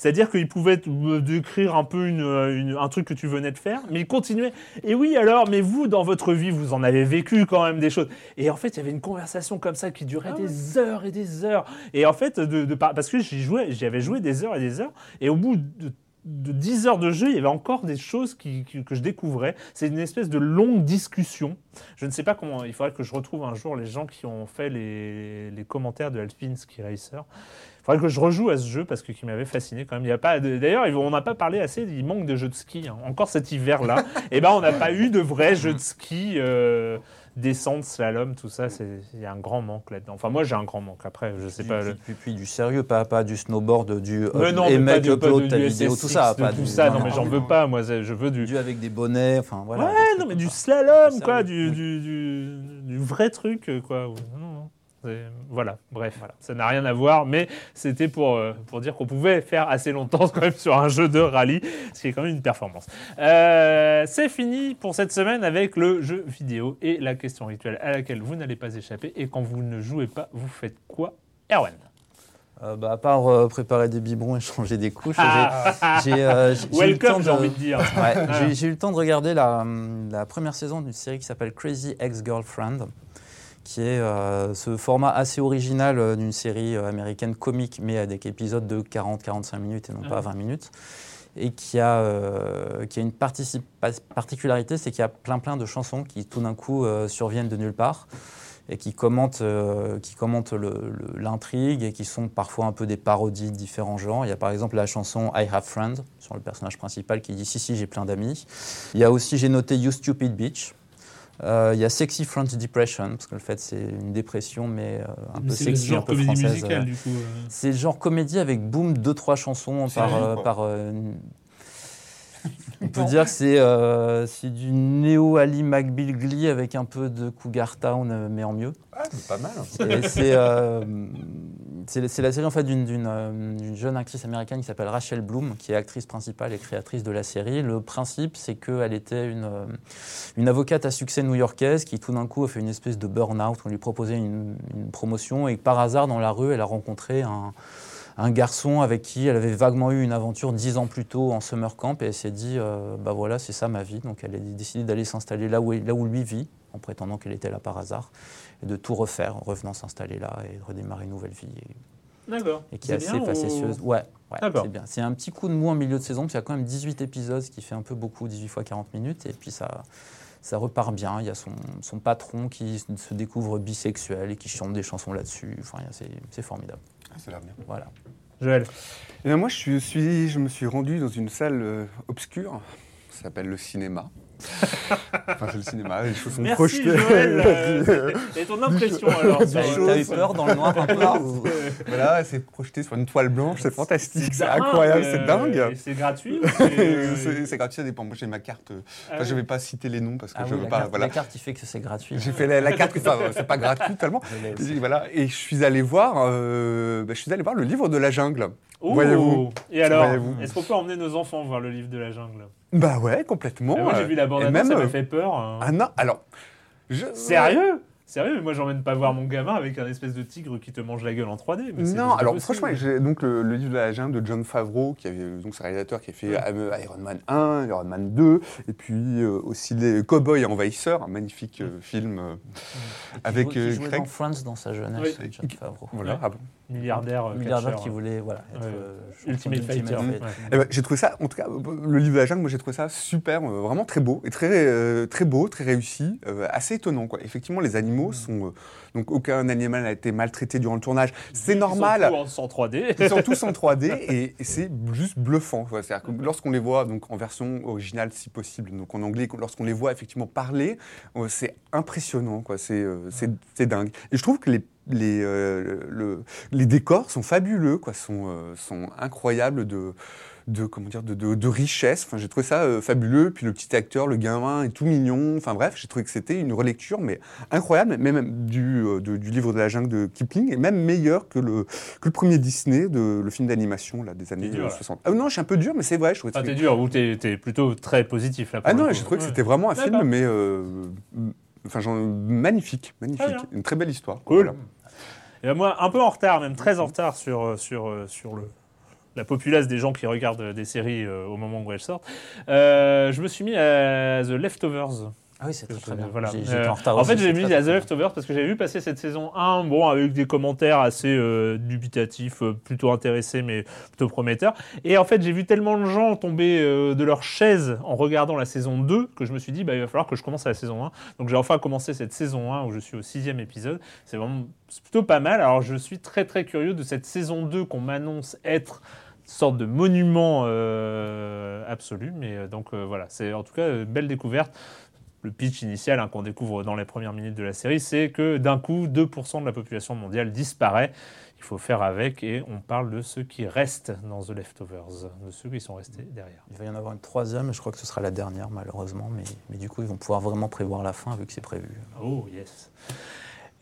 C'est-à-dire te- me décrire un peu une- une- un truc que tu venais de faire, mais ils continuaient. Et oui, alors, mais vous, dans votre vie, vous en avez vécu quand même des choses. Et en fait, il y avait une conversation comme ça qui durait des heures et des heures. Et en fait, de, de par- parce que j'y jouais, j'y avais joué des heures et des heures. Et au bout de, de 10 heures de jeu, il y avait encore des choses qui- qui- que je découvrais. C'est une espèce de longue discussion. Je ne sais pas comment. Il faudrait que je retrouve un jour les gens qui ont fait les, les commentaires de Alpine Ski Racer. Il faudrait que je rejoue à ce jeu parce que qui m'avait fasciné quand même. Il y a pas d'ailleurs, on n'a pas parlé assez. Il manque de jeux de ski. hein. Encore cet hiver-là, *laughs* et ben on n'a pas eu de vrais jeux de ski. euh, descente, slalom, tout ça, c'est- il y a un grand manque là-dedans. Enfin, moi, j'ai un grand manque. Après, je sais pas. puis- le- puis- puis du sérieux, pas, pas du snowboard, du Mais euh, non, et mais pas mec du, pas de- ta du vidéo, tout ça. de pas tout du- ça. Non, non, mais j'en non, veux non. pas. Moi, je veux du. Du avec des bonnets, enfin voilà. ouais, non, mais du slalom, quoi, du, du, du, du vrai truc, quoi. Non, non. Voilà, bref, voilà. ça n'a rien à voir, mais c'était pour, euh, pour dire qu'on pouvait faire assez longtemps *laughs* quand même sur un jeu de rallye, ce qui est quand même une performance. Euh, c'est fini pour cette semaine avec le jeu vidéo et la question rituelle à laquelle vous n'allez pas échapper. Et quand vous ne jouez pas, vous faites quoi Erwan? Euh, bah, à part euh, préparer des biberons et *laughs* changer des couches, Ah. j'ai- euh, j'ai eu le temps Welcome, j'ai de- envie de dire. *laughs* Ouais, j'ai- eu le temps de regarder la, la première saison d'une série qui s'appelle Crazy Ex-Girlfriend, qui est euh, ce format assez original euh, d'une série euh, américaine comique, mais avec épisodes de 40-45 minutes et non Ah. pas 20 minutes. Et qui a, qui a une particularité, c'est qu'il y a plein plein de chansons qui tout d'un coup surviennent de nulle part et qui commentent, qui commentent l'intrigue et qui sont parfois un peu des parodies de différents genres. Il y a par exemple la chanson I Have Friends sur le personnage principal qui dit Si, si, j'ai plein d'amis. Il y a aussi, j'ai noté You Stupid Bitch. Euh, il y a Sexy French Depression, parce que le fait c'est une dépression, mais euh, un peu sexy, un peu française. euh. du coup. C'est le genre comédie avec boum, deux, trois chansons par. Euh, euh, on peut dire que c'est euh, c'est du néo-Ali McBeal Glee avec un peu de Cougar Town, mais en mieux. Ah, c'est pas mal. Et c'est euh, c'est la série en fait d'une euh, d'une jeune actrice américaine qui s'appelle Rachel Bloom, qui est actrice principale et créatrice de la série. Le principe, c'est qu'elle était une, euh, une avocate à succès new-yorkaise qui tout d'un coup a fait une espèce de burn-out. On lui proposait une, une promotion et par hasard dans la rue, elle a rencontré un, un garçon avec qui elle avait vaguement eu une aventure dix ans plus tôt en summer camp et elle s'est dit euh, bah voilà c'est ça ma vie donc elle a décidé d'aller s'installer là où, là où lui vit en prétendant qu'elle était là par hasard et de tout refaire en revenant s'installer là et redémarrer une nouvelle vie et, D'accord. et qui est, assez facétieuse ou- ouais, ouais D'accord. c'est bien c'est un petit coup de mou en milieu de saison puis il y a quand même 18 épisodes ce qui fait un peu beaucoup 18 fois 40 minutes et puis ça ça repart bien, il y a son, son patron qui se découvre bisexuel et qui chante des chansons là-dessus. Enfin, c'est formidable. Ça a l'air bien. Voilà. Joël. Eh bien, moi, je, suis, je me suis rendu dans une salle euh, obscure. Ça s'appelle le cinéma. Enfin, c'est le cinéma. Les choses sont Merci projetées. Joël. *laughs* euh, *laughs* Et ton impression *laughs* alors eu peur dans le noir un peu voilà, c'est projeté sur une toile blanche. C'est fantastique. C'est incroyable. euh, C'est dingue. C'est gratuit ou c'est- gratuit, ça dépend. Moi, j'ai ma carte. euh, Ah enfin, je oui. vais pas citer les noms parce que Ah je oui, veux la, pas. carte, voilà. la carte qui fait que c'est gratuit. J'ai fait la, la carte, enfin, c'est pas gratuit tellement. Et Voilà, et je suis allé voir, euh, bah, je suis allé voir le livre de la jungle. Voyez-vous. Et alors, Voyez-vous. est-ce qu'on peut emmener nos enfants voir le livre de la jungle? Bah ouais, complètement. Et Moi, j'ai euh, vu la bande et annonce, ça m'a euh, fait peur. hein. Ah non, alors. Je, Sérieux? Sérieux, mais moi j'emmène pas voir mon gamin avec un espèce de tigre qui te mange la gueule en 3D. mais c'est Non, alors franchement, j'ai donc le, le livre de la jungle de John Favreau, qui avait donc ce réalisateur qui a fait euh, Iron Man 1, Iron Man 2, et puis euh, aussi les Cowboys et Envahisseurs, un magnifique euh, film euh, avec qui, euh, jouait Craig. dans Friends dans sa jeunesse, Oui. John Favreau. Voilà. Ouais. ah bon. Milliardaire, euh, milliardaire qui voulait voilà, être Ouais. euh, Ultimate Fighter. Ouais. Eh ben, j'ai trouvé ça, en tout cas, le livre de la jungle, moi j'ai trouvé ça super, euh, vraiment très beau, et très, euh, très beau, très réussi, euh, assez étonnant. Quoi. Effectivement, les animaux sont. euh, donc aucun animal n'a été maltraité durant le tournage. C'est Ils sont normal. tous en 103D. Ils sont tous en 3D *laughs* et, et c'est juste bluffant. quoi. C'est-à-dire que lorsqu'on les voit donc en version originale, si possible, donc en anglais, lorsqu'on les voit effectivement parler, euh, c'est impressionnant. quoi. C'est euh, c'est- c'est dingue. Et je trouve que les, les, euh, le- les décors sont fabuleux, quoi, sont, euh, sont incroyables de, de, comment dire, de, de- de richesse. Enfin, j'ai trouvé ça euh, fabuleux. Puis le petit acteur, le gamin est tout mignon. Enfin bref, j'ai trouvé que c'était une relecture, mais incroyable, même du, de- du livre de la jungle de Kipling, et même meilleur que le, que le premier Disney, de, le film d'animation là, des années dur, euh, là. 60. Ah non, je suis un peu dur, mais c'est vrai. Je Ah, t'es dur, ou t'es t'es plutôt très positif là. pour ah non, j'ai trouvé que c'était vraiment un film, mais enfin, genre, magnifique, magnifique. Une très belle histoire. Cool. Voilà. Et moi, un peu en retard, même très en retard sur, euh, sur, euh, sur le, la populace des gens qui regardent des séries euh, au moment où elles sortent. Je me suis mis à The Leftovers. Ah oui, c'est très, très Euh, bien. Voilà. Euh, en retard en aussi, fait, j'ai mis très, à The. Leftovers parce que j'avais vu passer cette saison 1, bon, avec des commentaires assez euh, dubitatifs, euh, plutôt intéressés, mais plutôt prometteurs. Et en fait, j'ai vu tellement de gens tomber de leur chaise en regardant la saison 2 que je me suis dit, bah, il va falloir que je commence à la saison 1. Donc j'ai enfin commencé cette saison 1 où je suis au sixième épisode. C'est vraiment plutôt pas mal. Alors je suis très très curieux de cette saison 2 qu'on m'annonce être sorte de monument euh, absolu. Mais donc euh, voilà, c'est en tout cas une belle découverte le pitch initial hein, qu'on découvre dans les premières minutes de la série, c'est que d'un coup, 2% de la population mondiale disparaît. Il faut faire avec et on parle de ceux qui restent dans The Leftovers, de ceux qui sont restés derrière. Il va y en avoir une troisième, et je crois que ce sera la dernière, malheureusement. Mais, mais du coup, ils vont pouvoir vraiment prévoir la fin, vu que c'est prévu. Oh yes.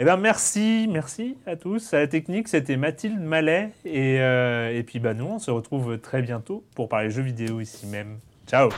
Eh bien merci, merci à tous. À la technique, c'était Mathilde Mallet et, euh, et puis bah, nous, on se retrouve très bientôt pour parler jeux vidéo ici même. Ciao